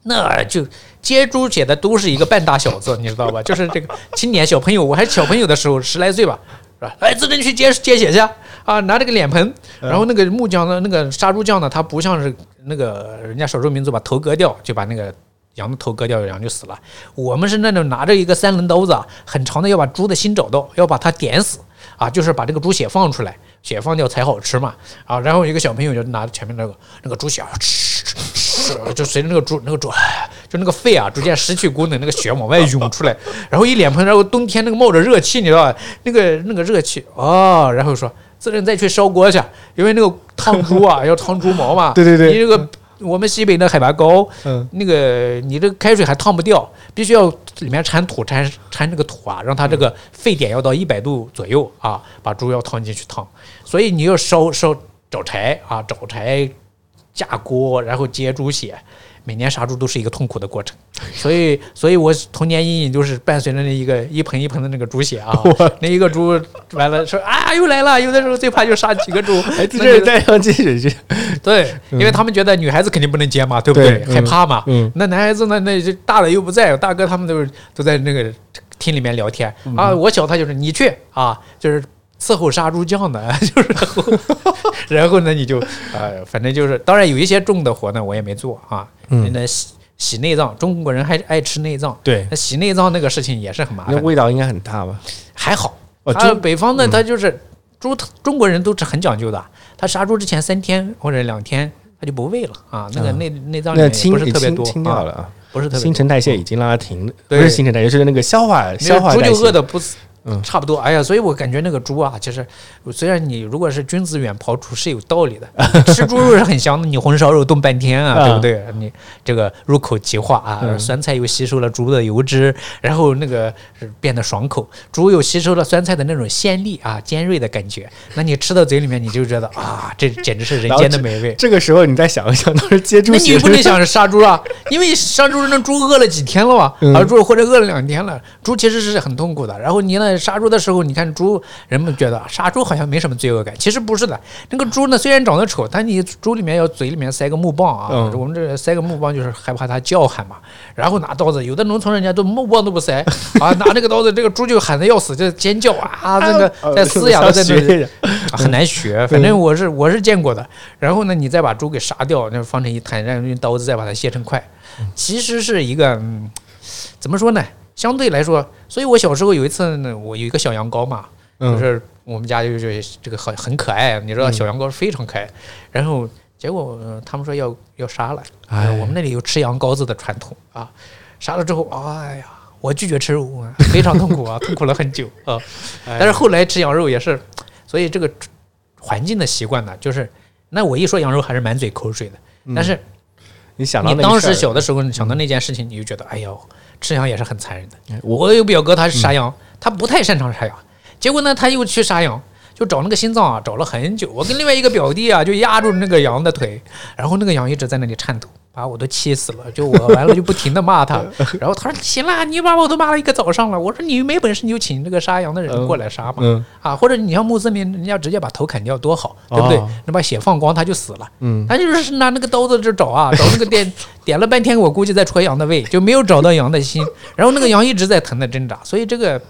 B: 那就接猪血的都是一个半大小子，你知道吧？就是这个青年小朋友，我还小朋友的时候，十来岁吧，是吧？哎，自认去接接血去啊！拿着个脸盆，然后那个木匠呢，那个杀猪匠呢，他不像是那个人家少数民族把头割掉就把那个羊的头割掉，羊就死了。我们是那种拿着一个三棱刀子啊，很长的，要把猪的心找到，要把它点死啊，就是把这个猪血放出来，血放掉才好吃嘛啊！然后一个小朋友就拿着前面那个那个猪血啊吃吃吃，就随着那个猪那个猪就那个肺啊逐渐失去功能，那个血往外涌出来，然后一脸盆，然后冬天那个冒着热气，你知道吧？那个那个热气哦，然后说自认再去烧锅去，因为那个烫猪啊 *laughs* 要烫猪毛嘛，
A: 对对对
B: 你这个我们西北的海拔高，
A: 嗯，
B: 那个你这个开水还烫不掉，必须要里面掺土，掺掺这个土啊，让它这个沸点要到一百度左右啊，把猪要烫进去烫。所以你要烧烧找柴啊，找柴架锅，然后接猪血。每年杀猪都是一个痛苦的过程，所以，所以我童年阴影就是伴随着那一个一盆一盆的那个猪血啊，*laughs* 那一个猪完了说啊又来了，有的时候最怕就杀几个猪，*laughs*
A: 哎，这是带上接水去，*laughs*
B: 对，因为他们觉得女孩子肯定不能接嘛，对不对？
A: 对
B: 害怕嘛。
A: 嗯
B: 那男孩子呢？那就大的又不在，大哥他们都是都在那个厅里面聊天
A: 嗯
B: 啊。我小他就是你去啊，就是伺候杀猪匠的，*laughs* 就是然后 *laughs* 然后呢你就呃，反正就是，当然有一些重的活呢我也没做啊。
A: 嗯
B: 那洗洗内脏，中国人还爱吃内脏，
A: 对，
B: 那洗内脏那个事情也是很麻
A: 那
B: 烦，
A: 味道应该很大吧？
B: 还好。
A: 哦，
B: 他
A: 真
B: 北方呢，他就是猪，中国人都是很讲究的。他杀猪之前三天或者两天，他就不喂了啊。那个
A: 嗯
B: 内内脏里面不是特别多，啊
A: 清掉了啊，
B: 不是特别多
A: 新陈代谢已经让它停了，不是新陈代谢，就是那个消化消
B: 那个猪就饿的不死
A: 嗯
B: 差不多。哎呀，所以我感觉那个猪啊，其实虽然你如果是君子远庖厨是有道理的，*laughs* 吃猪肉是很香的，你红烧肉炖半天啊，
A: 啊
B: 对不对？你这个入口即化啊，
A: 嗯
B: 酸菜又吸收了猪的油脂，然后那个是变得爽口，猪又吸收了酸菜的那种鲜丽啊尖锐的感觉，那你吃到嘴里面你就觉得啊，*laughs* 这简直是人间的美味。
A: 这个时候你再想一想，都是接猪
B: 那你不能想着杀猪啊，*laughs* 因为杀猪那猪饿了几天了吧，
A: 嗯
B: 啊猪或者饿了两天了，猪其实是很痛苦的。然后你呢杀猪的时候，你看猪，人们觉得杀猪好像没什么罪恶感，其实不是的。那个猪呢虽然长得丑，但你猪里面要嘴里面塞个木棒啊，
A: 嗯
B: 我们这塞个木棒就是害怕它叫喊嘛。然后拿刀子，有的农村人家都木棒都不塞啊，*laughs* 拿这个刀子，这个猪就喊的要死，就尖叫啊，*laughs* 这个
A: 呃
B: 在嘶哑的在那里。啊很难学，反正我是我是见过的。然后呢，你再把猪给杀掉，那放成一摊，然后用刀子再把它切成块，其实是一个嗯，怎么说呢？相对来说，所以我小时候有一次呢，我有一个小羊羔嘛，就
A: 嗯
B: 是我们家就是这个很很可爱，你知道
A: 嗯
B: 小羊羔非常可爱。然后结果、呃他们说要要杀了，
A: 哎
B: 呃我们那里有吃羊羔子的传统啊，杀了之后，哎呀。我拒绝吃肉啊，非常痛苦啊，痛苦了很久啊。*laughs*
A: 哎
B: 但是后来吃羊肉也是，所以这个环境的习惯呢，就是那我一说羊肉还是满嘴口水的。但是
A: 你想到
B: 你当时小的时候，你想到那件事情，你就觉得哎呦，吃羊也是很残忍的。
A: 我
B: 有表哥，他是杀羊，他不太擅长杀羊，结果呢，他又去杀羊，就找那个心脏啊，找了很久。我跟另外一个表弟啊，就压住那个羊的腿，然后那个羊一直在那里颤抖，把我都气死了。就我完了就不停的骂他，*laughs* 然后他说行啦，你把我都骂了一个早上了。我说你没本事你就请这个杀羊的人过来杀嘛，
A: 嗯
B: 啊，或者你像穆斯林，人家直接把头砍掉多好，对不对
A: 哦？
B: 那把血放光他就死了。
A: 嗯，
B: 他就是拿那个刀子就找啊，找那个点点了半天，我估计在戳羊的胃，就没有找到羊的心。然后那个羊一直在疼的挣扎，所以这个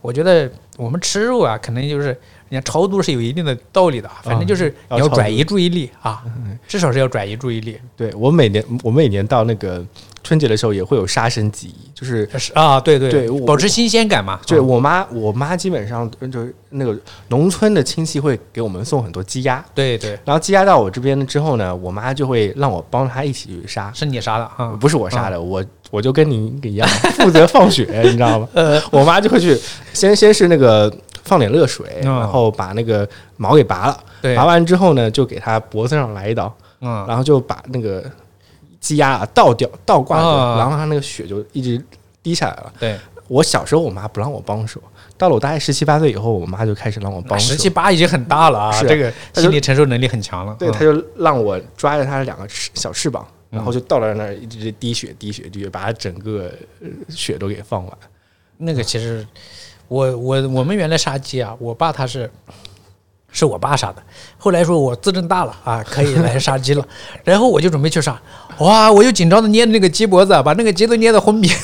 B: 我觉得我们吃肉啊，可能就是人家超度是有一定的道理的，反正就是你要转移注意力啊，至少是要转移注意力。
A: 对我每年我每年到那个春节的时候也会有杀生记忆，就是
B: 是啊，对对
A: 对
B: 保持新鲜感嘛。
A: 对
B: 啊
A: 我妈我妈基本上就是那个农村的亲戚会给我们送很多鸡鸭，
B: 对对，
A: 然后鸡鸭到我这边之后呢，我妈就会让我帮她一起去杀，
B: 是你杀的啊？
A: 不是我杀的，我我就跟你一样负责放血，你知道吗？*laughs*
B: 呃，
A: 我妈就会去先先是那个放点热水，
B: 哦。
A: 然后把那个毛给拔了，
B: 对，
A: 拔完之后呢，就给它脖子上来一刀，
B: 嗯，
A: 然后就把那个鸡鸭啊倒掉倒挂然后它那个血就一直滴下来了。
B: 对，
A: 我小时候我妈不让我帮手，到了我大概十七八岁以后，我妈就开始让我帮手。
B: 十。七八已经很大了啊，
A: 是
B: 这个心理承受能力很强了。
A: 对，
B: 嗯。
A: 她就让我抓着她的两个翅小翅膀，
B: 嗯。
A: 然后就到了那儿，一直滴血滴血滴血，把它整个呃血都给放完。
B: 那个其实，我我我们原来杀鸡啊，我爸他是是我爸杀的。后来说我自证大了啊，可以来杀鸡了，然后我就准备去杀，哇，我就紧张的捏着那个鸡脖子，把那个鸡都捏得昏迷。*laughs*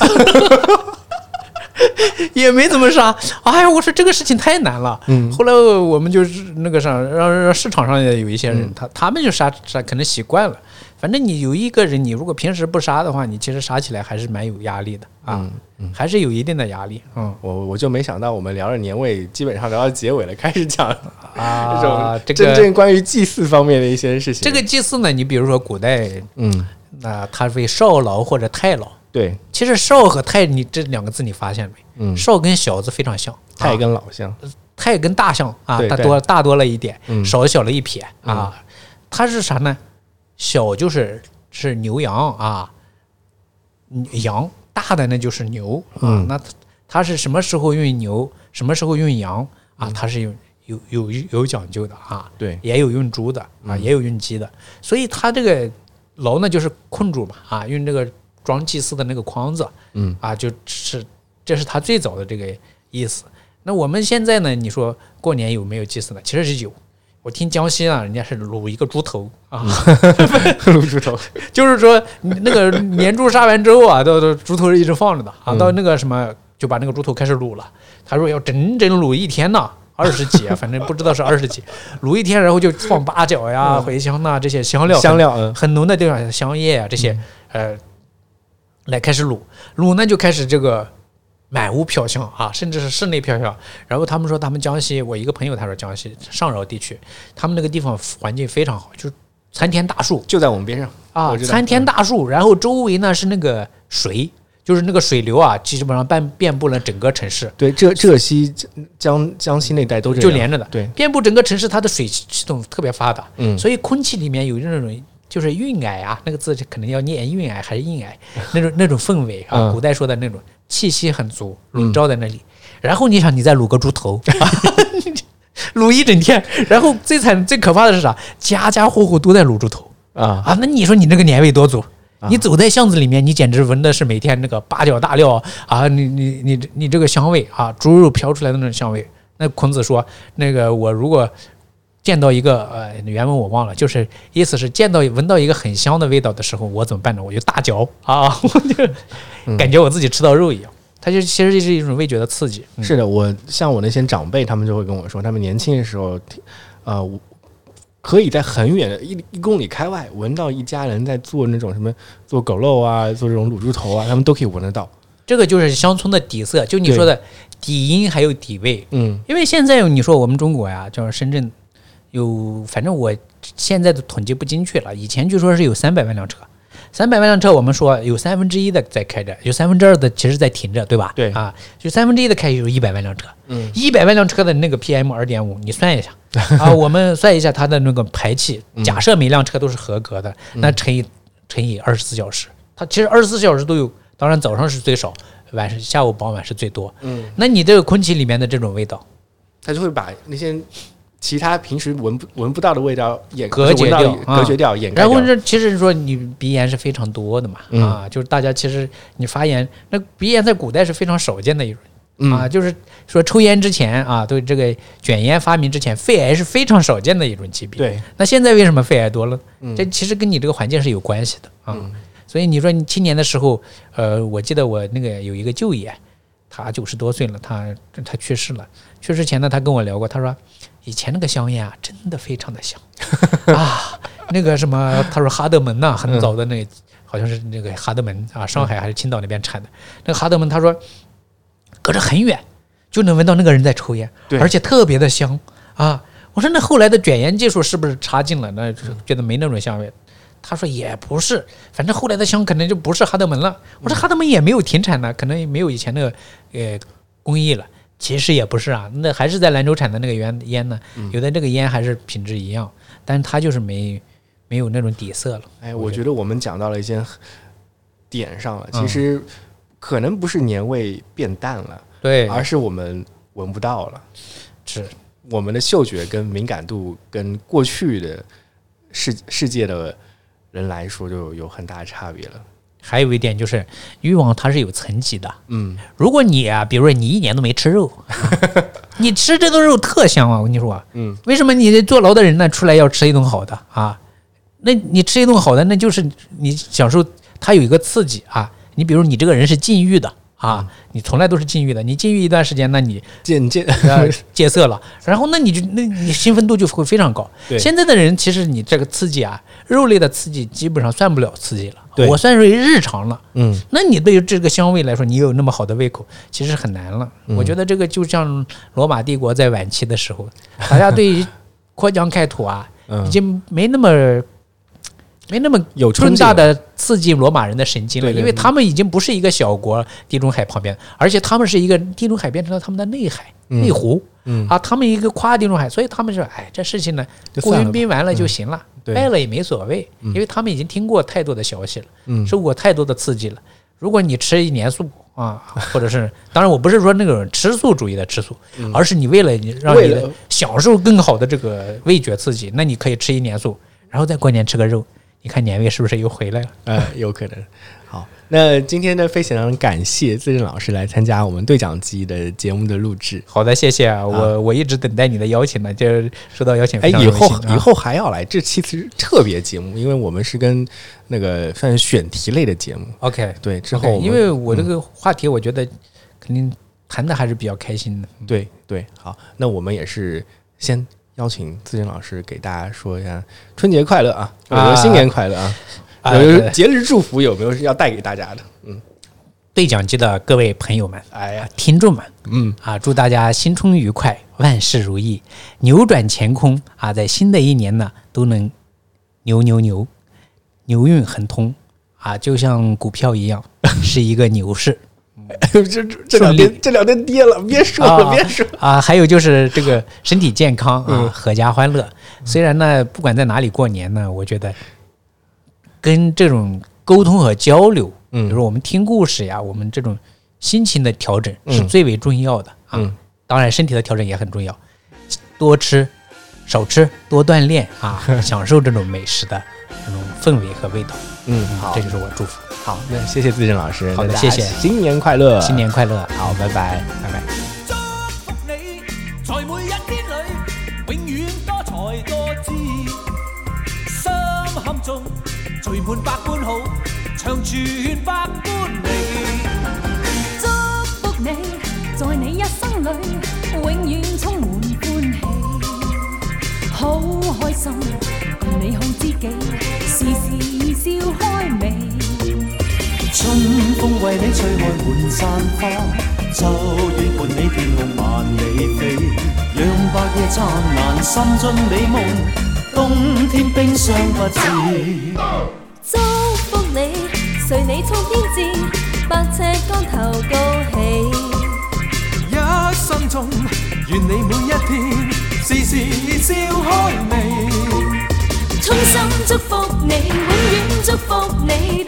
B: 也没怎么杀，哎呀，我说这个事情太难了。嗯，后来我们就是那个啥，让让市场上也有一些人，他他们就杀杀，可能习惯了。反正你有一个人，你如果平时不杀的话，你其实杀起来还是蛮有压力的啊，还是有一定的压力。嗯，
A: 我我就没想到，我们聊着年味，基本上聊到结尾了，开始讲
B: 啊，*laughs*
A: 这种真正关于祭祀方面的一些事情。
B: 这个祭祀呢，你比如说古代，嗯，那他为少老或者太老。
A: 对，
B: 其实少和太，你这两个字你发现没？嗯，少跟小字非常像，
A: 太跟老像，
B: 太跟大像啊，大多大多了一点，少小了一撇啊。它是啥呢？小就是是牛羊啊，羊大的那就是牛啊。那它是什么时候用牛，什么时候用羊啊？它是有有有有讲究的啊。
A: 对，
B: 也有用猪的啊，也有用鸡的。所以它这个牢呢，就是困住嘛啊，用这个。装祭祀的那个筐子，嗯啊，就是这是它最早的这个意思。那我们现在呢？你说过年有没有祭祀呢？其实是有。我听江西啊，人家是卤一个猪头啊，*laughs*
A: 卤猪头，
B: 就是说那个年猪杀完之后啊，都都猪头是一直放着的。啊，到那个什么就把那个猪头开始卤了。他说要整整卤一天呢，二十几，*laughs* 反正不知道是二十几，卤一天，然后就放八角呀、茴香呐这些香料，
A: 香料
B: 很浓的地方，香叶啊这些，呃。来开始卤。卤呢，就开始这个满屋飘香啊，甚至是室内飘香。然后他们说，他们江西，我一个朋友他说江西上饶地区，他们那个地方环境非常好，就是参天大树，
A: 就在我们边上
B: 啊，参天大树，然后周围呢是那个水，就是那个水流啊，基本上遍遍布了整个城市。
A: 对，浙浙西江江西那带都
B: 就连着的，
A: 对，
B: 遍布整个城市，它的水系统特别发达，嗯，所以空气里面有那种。就是韵霭啊，那个字可能要念韵霭还是韵霭，*laughs* 那种那种氛围啊，古代说的那种气息很足，笼罩在那里。然后你想，你再卤个猪头，*laughs* 卤一整天，然后最惨最可怕的是啥？家家户户都在卤猪头啊啊！那你说你那个年味多足？你走在巷子里面，你简直闻的是每天那个八角大料啊！你你你你这个香味啊，猪肉飘出来的那种香味。那孔子说，那个我如果。见到一个呃，原文我忘了，就是意思是见到闻到一个很香的味道的时候，我怎么办呢？我就大嚼啊，*laughs* 我就感觉我自己吃到肉一样。它就其实就是一种味觉的刺激。
A: 是的，我像我那些长辈，他们就会跟我说，他们年轻的时候，呃，可以在很远的一一公里开外闻到一家人在做那种什么做狗肉啊，做这种卤猪头啊，他们都可以闻得到。
B: 这个就是乡村的底色，就你说的底音还有底味。嗯，因为现在你说我们中国呀，就是深圳。有，反正我现在的统计不精确了。以前据说是有三百万辆车，三百万辆车，我们说有三分之一的在开着，有三分之二的其实在停着，对吧？
A: 对
B: 啊，就三分之一的开有一百万辆车。嗯，一百万辆车的那个 PM 二点五，你算一下 *laughs* 啊，我们算一下它的那个排气。假设每辆车都是合格的，那乘以乘以二十四小时，它其实二十四小时都有，当然早上是最少，晚上、下午、傍晚是最多。嗯，那你这个空气里面的这种味道，
A: 它就会把那些。其他平时闻不闻不到的味道也
B: 隔绝掉，
A: 隔绝掉，掩盖
B: 然后这其实说你鼻炎是非常多的嘛，啊，就是大家其实你发炎，那鼻炎在古代是非常少见的一种，啊，就是说抽烟之前啊，对这个卷烟发明之前，肺癌是非常少见的一种疾病。
A: 对，
B: 那现在为什么肺癌多了？这其实跟你这个环境是有关系的啊。所以你说你青年的时候，呃，我记得我那个有一个舅爷，他九十多岁了，他他去世了，去世前呢，他跟我聊过，他说。以前那个香烟啊，真的非常的香 *laughs* 啊！那个什么，他说哈德门呐，很早的那，好像是那个哈德门啊，上海还是青岛那边产的。那个哈德门，他说隔着很远就能闻到那个人在抽烟，而且特别的香啊！我说那后来的卷烟技术是不是差劲了？那觉得没那种香味。他说也不是，反正后来的香可能就不是哈德门了。我说哈德门也没有停产呢，可能也没有以前那个呃工艺了。其实也不是啊，那还是在兰州产的那个原烟呢，有的那个烟还是品质一样，但是它就是没没有那种底色了。
A: 哎，我觉得。我们讲到了一些点上了，其实可能不是年味变淡了，
B: 对，
A: 而是我们闻不到了，
B: 是。
A: 我们的嗅觉跟敏感度跟过去的世世界的人来说就有很大差别了。
B: 还有一点就是欲望它是有层级的。
A: 嗯，
B: 如果你啊，比如说你一年都没吃肉，*laughs* 你吃这顿肉特香啊！我跟你说，
A: 嗯，
B: 为什么你这坐牢的人呢出来要吃一顿好的啊？那你吃一顿好的，那就是你享受它有一个刺激啊。你比如你这个人是禁欲的啊，你从来都是禁欲的，你禁欲一段时间，那你
A: 渐渐 *laughs*
B: 呃戒色了，然后那你就那你兴奋度就会非常高。
A: 对
B: 现在的人其实你这个刺激啊，肉类的刺激基本上算不了刺激了，我算属于日常了。
A: 嗯。
B: 那你对于这个香味来说，你有那么好的胃口，其实很难了。
A: 嗯。
B: 我觉得这个就像罗马帝国在晚期的时候，大家对于扩疆开土啊，
A: 嗯。
B: 已经没那么没那么
A: 有
B: 更
A: 冲劲了
B: 大的刺激罗马人的神经了，因为他们已经不是一个小国，地中海旁边，而且他们是一个地中海变成了他们的内海、
A: 嗯。
B: 内湖。
A: 嗯。
B: 啊，他们一个跨地中海，所以他们说，哎，这事情呢，过
A: 就算了吧。
B: 云宾完了就行了，
A: 对。
B: 败了也没所谓，因为他们已经听过太多的消息了。
A: 嗯。
B: 受过太多的刺激了。如果你吃一年素啊，*laughs* 或者是，当然我不是说那种吃素主义的吃素，而是你为了你让你的享受更好的这个味觉刺激，那你可以吃一年素，然后再过年吃个肉，你看年味是不是又回来了？
A: 呃，有可能。好，那今天呢，非常感谢自正老师来参加我们对讲机的节目的录制。
B: 好的，谢谢啊，我我一直等待你的邀请呢，就是收到邀请
A: 哎，以后
B: 啊
A: 以后还要来，这期其实特别节目，因为我们是跟那个算是选题类的节目。
B: OK
A: 对，之后
B: 因为我这个话题，我觉得肯定谈的还是比较开心的。
A: 对对，好，那我们也是先邀请自正老师给大家说一下春节快乐啊，或者说新年快乐啊，
B: 啊
A: 有没有节日祝福有没有是要带给大家的？嗯，
B: 对讲机的各位朋友们，
A: 哎呀，
B: 听众们，
A: 嗯，
B: 啊，祝大家新春愉快，万事如意，扭转乾坤啊！在新的一年呢，都能牛牛牛，牛运亨通啊，就像股票一样，是一个牛市 *laughs*
A: 这这这两天这两天跌了，别说了，
B: 啊
A: 别说。
B: 啊。还有就是这个身体健康啊，
A: 嗯
B: 阖家欢乐。虽然呢，不管在哪里过年呢，我觉得跟这种沟通和交流，比
A: 嗯
B: 如说我们听故事呀，我们这种心情的调整是
A: 嗯
B: 最为重要的啊。
A: 嗯
B: 当然，身体的调整也很重要，多吃、少吃、多锻炼啊，*laughs* 享受这种美食的这种氛围和味道。
A: 嗯，好
B: 这，就是我祝福。
A: 好，那谢谢自正老师，
B: 好的谢谢
A: 新年快乐，
B: 新年快乐，
A: 好，拜拜。
B: 拜拜。
C: 祝福你，在每一天里，永遠多才多姿。心坎中聚滿百般好，長存百般美。
D: 祝福你，在你一生里永遠充滿歡喜，好開心，共你好知己，時時笑開眉。
C: 春风为你吹开满山花，秋月伴你天空万里飞，让白夜燦爛，心盡美梦，冬天冰霜不至。
E: 祝福你，随你冲天志，百尺竿头高起。
C: 一生中，愿你每一天時時笑开眉。
E: 衷心祝福你，永远祝福你，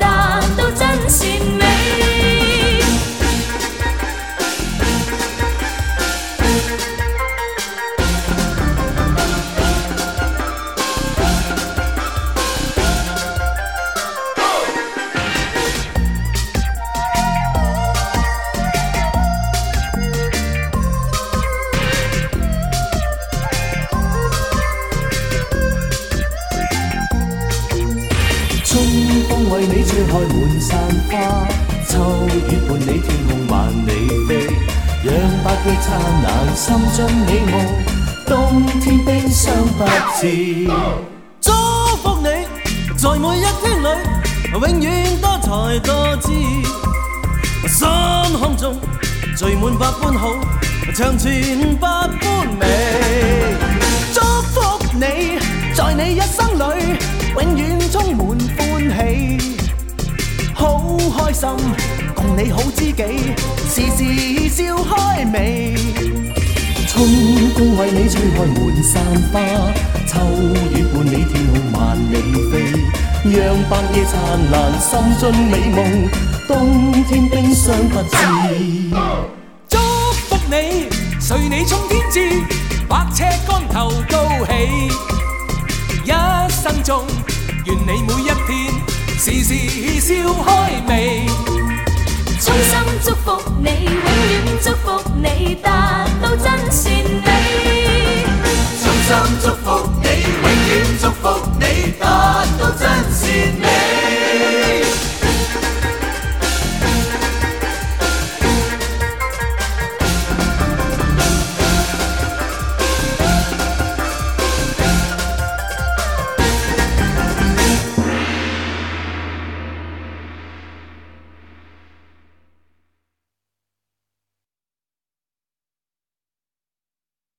C: 夜燦爛，心盡美夢，冬天冰霜不知。祝福你，隨你衝天志，百尺竿頭高起。一生中，願你每一天
E: 時時笑開眉。
D: 衷心祝福你，永遠祝福你，達到真善美。